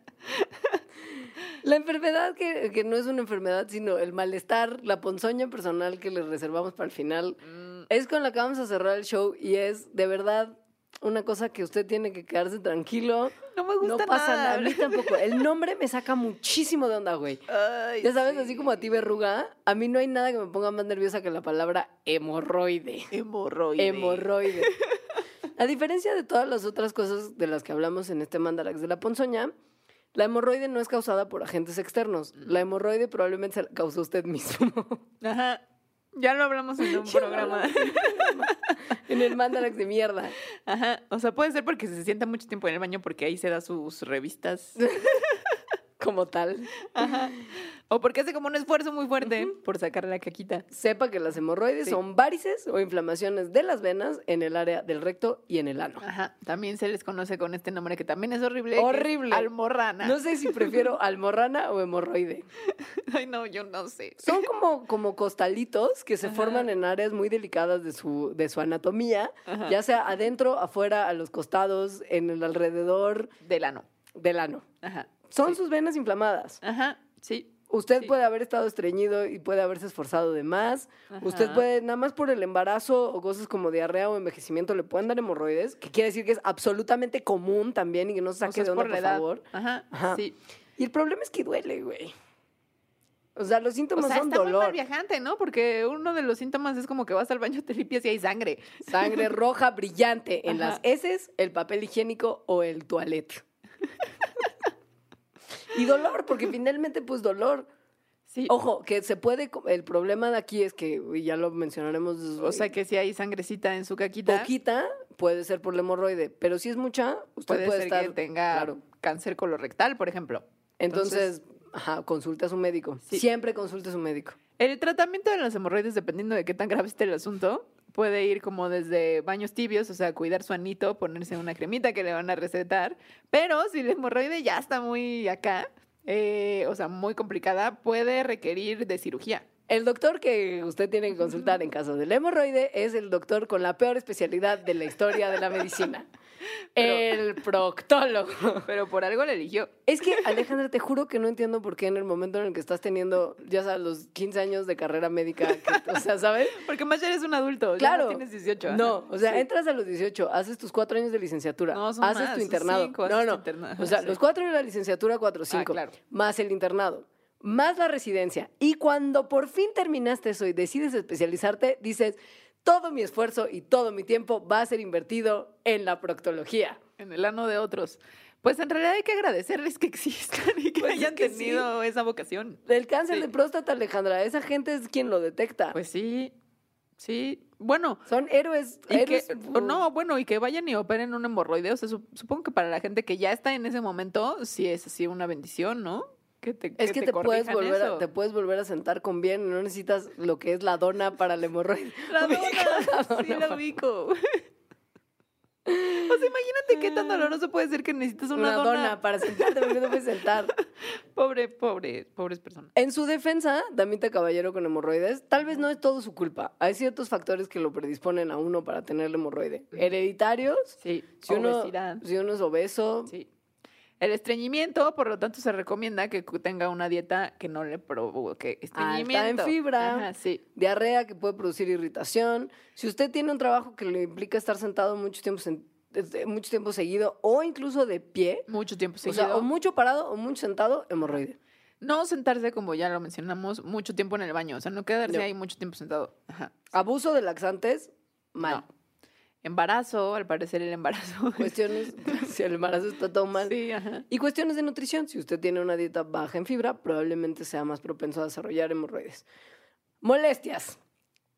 La enfermedad que, que no es una enfermedad, sino el malestar, la ponzoña personal que le reservamos para el final, Mm, es con la que vamos a cerrar el show y es de verdad una cosa que usted tiene que quedarse tranquilo. No me gusta No pasa nada. nada. A mí tampoco. El nombre me saca muchísimo de onda, güey. Ay, Ya sabes, sí. así como a ti, verruga, a mí no hay nada que me ponga más nerviosa que la palabra hemorroide. Hemorroide. Hemorroide. A diferencia de todas las otras cosas de las que hablamos en este mandarax de la ponzoña, la hemorroide no es causada por agentes externos. La hemorroide probablemente se la causó usted mismo. Ajá. Ya lo hablamos en un Ya programa. en el mandarax de mierda. Ajá. O sea, puede ser porque se sienta mucho tiempo en el baño porque ahí se da sus revistas. Como tal. Ajá. O porque hace como un esfuerzo muy fuerte por sacar la caquita. Sepa que las hemorroides Sí. son varices o inflamaciones de las venas en el área del recto y en el ano. Ajá. También se les conoce con este nombre que también es horrible. que es Horrible. almorrana. No sé si prefiero almorrana o hemorroide. Ay, no, yo no sé. Son como, como costalitos que se Ajá. forman en áreas muy delicadas de su, de su anatomía, Ajá. ya sea adentro, afuera, a los costados, en el alrededor Del ano. del ano. Ajá. Son Sí. sus venas inflamadas. Ajá, sí. Usted Sí. puede haber estado estreñido y puede haberse esforzado de más. Usted puede, nada más por el embarazo o cosas como diarrea o envejecimiento, le pueden dar hemorroides, que quiere decir que es absolutamente común también y que no se O saque sea, es de onda, por por, favor. Ajá, Ajá. sí. Y el problema es que duele, güey. O sea, los O síntomas sea, son está muy mal dolor, viajante, ¿no? Porque uno de los síntomas es como que vas al baño, te limpias y hay sangre. sangre roja brillante en Ajá. las heces, el papel higiénico o el toilet. Y dolor, porque finalmente, pues dolor. Sí. Ojo, que se puede. El problema de aquí es que, y ya lo mencionaremos. O sea, que si hay sangrecita en su caquita, poquita puede ser por la hemorroide, pero si es mucha, usted puede, puede, ser estar. que tenga Claro. cáncer colorectal, por ejemplo. Entonces, ajá, consulte a su médico. Sí. Siempre consulte a su médico. El tratamiento de las hemorroides, dependiendo de qué tan grave esté el asunto, puede ir como desde baños tibios, o sea, cuidar su anito, ponerse una cremita que le van a recetar. Pero si la hemorroide ya está muy acá, eh, o sea, muy complicada, puede requerir de cirugía. El doctor que usted tiene que consultar en caso del hemorroide es el doctor con la peor especialidad de la historia de la medicina. El proctólogo. Pero por algo le eligió. Es que, Alejandra, te juro que no entiendo por qué en el momento en el que estás teniendo, ya sabes, los 15 años de carrera médica, que- o sea, ¿sabes? Porque más ya eres un adulto, Claro. ya no tienes 18. ajá. No, o sea, Sí. entras a los 18, haces tus cuatro años de licenciatura, No, son haces más, tu internado. cinco, no, no. O sea, sí. los cuatro de la licenciatura, cuatro, cinco. claro. Más el internado, más la residencia. Y cuando por fin terminaste eso y decides especializarte, dices, todo mi esfuerzo y todo mi tiempo va a ser invertido en la proctología. En el ano de otros. Pues en realidad hay que agradecerles que existan y que Pues es hayan sí. tenido esa vocación. El cáncer Sí. de próstata, Alejandra, esa gente es quien lo detecta. Pues sí, sí. Bueno, Son héroes. y que, héroes, o no, bueno, y que vayan y operen un hemorroide. O sea, sup- supongo que para la gente que ya está en ese momento, sí es así una bendición, ¿no? Que te, Es que, te, puedes volver a, te puedes volver a sentar con bien, no necesitas lo que es la dona para el hemorroide. La dona, la sí dona. la ubico. O sea, imagínate qué tan doloroso puede ser que necesitas una, Una, dona. para sentarte, porque no puedes sentar. Pobre, pobre, pobres personas. En su defensa, Damita Caballero con hemorroides, tal vez no es todo su culpa. Hay ciertos factores que lo predisponen a uno para tener el hemorroide. Hereditarios, Sí, si uno, si uno es obeso, Sí. El estreñimiento, por lo tanto, se recomienda que tenga una dieta que no le provoque estreñimiento. fibra. Ajá, sí. diarrea que puede producir irritación. Si usted tiene un trabajo que le implica estar sentado mucho tiempo, este, mucho tiempo seguido o incluso de pie, Mucho tiempo o seguido. sea, o mucho parado o mucho sentado, hemorroide. No sentarse, como ya lo mencionamos, mucho tiempo en el baño. O sea, no quedarse No. ahí mucho tiempo sentado. Ajá. Abuso de laxantes, mal. No. Embarazo, al parecer el embarazo. Cuestiones, si el embarazo está todo mal. Sí, ajá. Y cuestiones de nutrición. Si usted tiene una dieta baja en fibra, probablemente sea más propenso a desarrollar hemorroides. Molestias.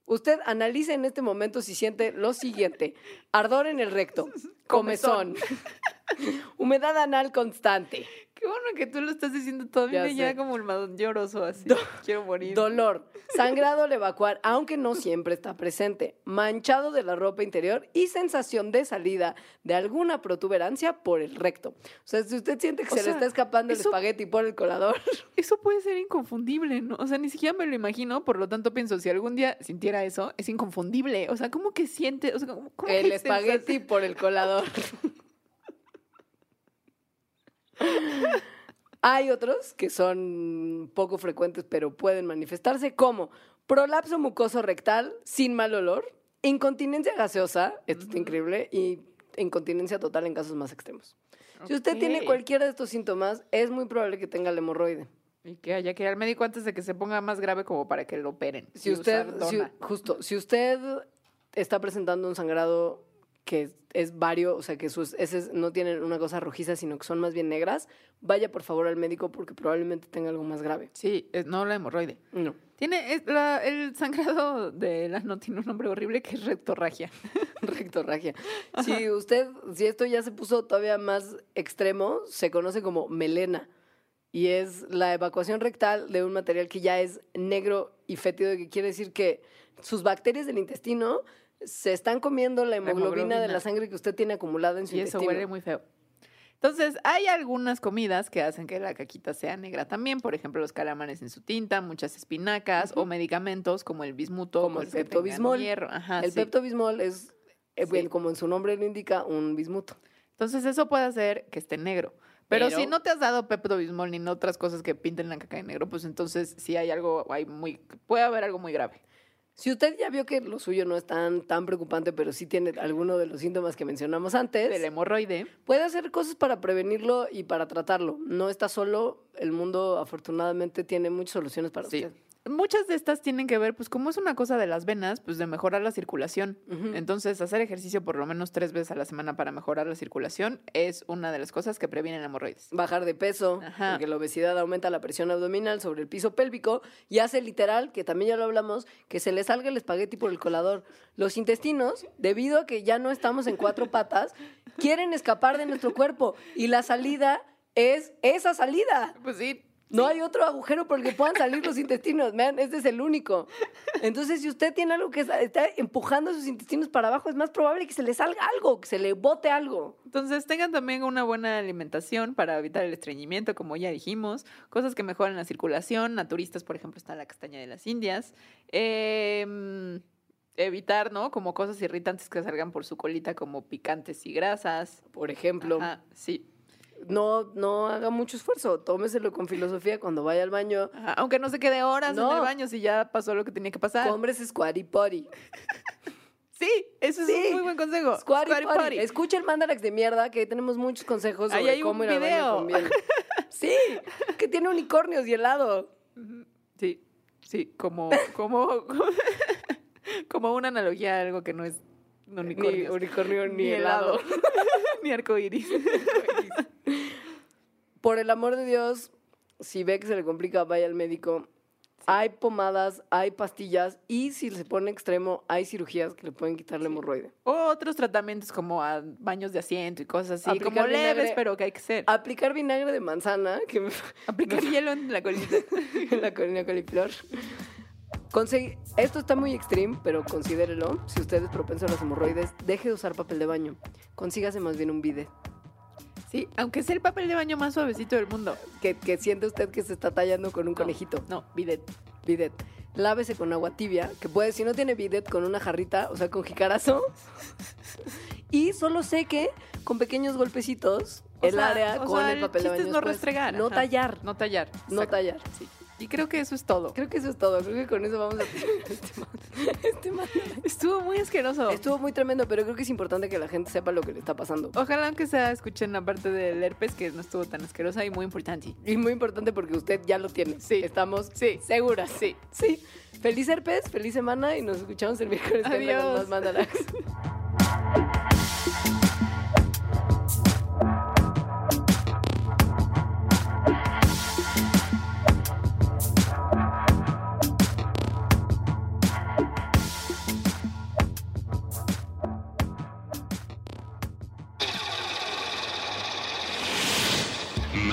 Usted analice en este momento si siente lo siguiente. Ardor en el recto, comezón, humedad anal constante, Qué bueno que tú lo estás diciendo todo. A mí Ya me como el madón lloroso así. Quiero morir. dolor, sangrado al evacuar, aunque no siempre está presente, manchado de la ropa interior y sensación de salida de alguna protuberancia por el recto. O sea, si usted siente que O se sea, le está escapando el eso- espagueti por el colador, Eso puede ser inconfundible, ¿no? O sea, ni siquiera me lo imagino, por lo tanto pienso, si algún día sintiera eso, es inconfundible. O sea, ¿cómo que siente? O sea, ¿cómo, cómo el espagueti sensación? por el colador. Hay otros que son poco frecuentes, pero pueden manifestarse como prolapso mucoso rectal sin mal olor, incontinencia gaseosa, esto está increíble, y incontinencia total en casos más extremos. Si usted tiene cualquiera de estos síntomas, es muy probable que tenga el hemorroide. Y que haya que ir al médico antes de que se ponga más grave como para que lo operen. Si usted, si- justo, si usted está presentando un sangrado que es, vario, o sea, que sus heces no tienen una cosa rojiza, sino que son más bien negras, vaya por favor al médico porque probablemente tenga algo más grave. Sí, es- no la hemorroide. No. Tiene, es la- el sangrado del ano tiene un nombre horrible que es rectorragia. Rectorragia. Si usted, si esto ya se puso todavía más extremo, se conoce como melena. Y es la evacuación rectal de un material que ya es negro y fétido, que quiere decir que sus bacterias del intestino se están comiendo la hemoglobina, de hemoglobina. la sangre que usted tiene acumulada en su Y eso intestino. huele muy feo. Entonces, hay algunas comidas que hacen que la caquita sea negra también. Por ejemplo, los calamares en su tinta, muchas espinacas o medicamentos como el bismuto. Como el que tengan Pepto-Bismol. Ajá, el sí. Pepto-Bismol es, eh, Sí. como en su nombre lo indica, un bismuto. Entonces, eso puede hacer que esté negro. Pero, si no te has dado Pepto Bismol ni otras cosas que pinten la caca de negro, pues entonces sí hay algo, hay muy, puede haber algo muy grave. Si usted ya vio que lo suyo no es tan, tan preocupante, pero sí tiene alguno de los síntomas que mencionamos antes, Del hemorroide. puede hacer cosas para prevenirlo y para tratarlo. No está solo. El mundo, afortunadamente, tiene muchas soluciones para Sí. usted. Muchas de estas tienen que ver, pues como es una cosa de las venas, pues de mejorar la circulación. Entonces, hacer ejercicio por lo menos tres veces a la semana para mejorar la circulación es una de las cosas que previenen hemorroides. Bajar de peso, Ajá. porque la obesidad aumenta la presión abdominal sobre el piso pélvico y hace literal, que también ya lo hablamos, que se le salga el espagueti por el colador. Los intestinos, debido a que ya no estamos en cuatro patas, quieren escapar de nuestro cuerpo y la salida es esa salida. Pues sí. No hay otro agujero por el que puedan salir los intestinos, man, este es el único. Entonces, si usted tiene algo que está- está empujando sus intestinos para abajo, es más probable que se le salga algo, que se le bote algo. Entonces, tengan también una buena alimentación para evitar el estreñimiento, como ya dijimos, cosas que mejoran la circulación, naturistas, por ejemplo, está la castaña de las Indias. Em, evitar, ¿no? Como cosas irritantes que salgan por su colita, como picantes y grasas. Por ejemplo, Ajá, sí. No, no haga mucho esfuerzo, tómeselo con filosofía cuando vaya al baño. Ajá, Aunque no se quede horas en No. el baño si ya pasó lo que tenía que pasar. Cómprese Squatty Potty. Sí, eso es Sí. un muy buen consejo. Squatty, Squatty Potty. potty. Escucha el Mandarax de mierda, que ahí tenemos muchos consejos sobre hay un cómo ir al baño video. con bien. Sí, que tiene unicornios y helado. Sí, sí, como, como, como una analogía a algo que no es Ni unicornio. unicornio ni, helado. ni arcoíris. Por el amor de Dios, si ve que se le complica, vaya al médico. Hay pomadas, hay pastillas y si se pone extremo, hay cirugías que le pueden quitar la hemorroide. O otros tratamientos como a baños de asiento y cosas así, Aplicar como leves, pero que hay que hacer. Aplicar vinagre de manzana, que me- Aplicar hielo en la colita. en la colina coliflor. Consegui- Esto está muy extreme, pero considérelo. Si usted es propenso a las hemorroides, deje de usar papel de baño. Consígase más bien un bidet. Sí, aunque sea el papel de baño más suavecito del mundo. Que, que siente usted que se está tallando con un No, conejito. No, bidet. Bidet. Lávese con agua tibia, que puede, si no tiene bidet, con una jarrita, o sea, con jicarazo. Y solo seque con pequeños golpecitos O el sea, área o con sea, el papel de chiste baño. es no restregar. No ajá. tallar. No tallar. No tallar. Sí. Y creo que eso es todo. Creo que eso es todo. Creo que con eso vamos a terminar este, man- este man- Estuvo muy asqueroso. Estuvo muy tremendo, pero creo que es importante que la gente sepa lo que le está pasando. Ojalá aunque sea escuchen la parte del herpes que no estuvo tan asquerosa y muy importante. Y muy importante porque usted ya lo tiene. Sí. Estamos Sí. seguras. Sí. Sí. Feliz herpes, feliz semana y nos escuchamos el miércoles que Adiós. más Mandalax.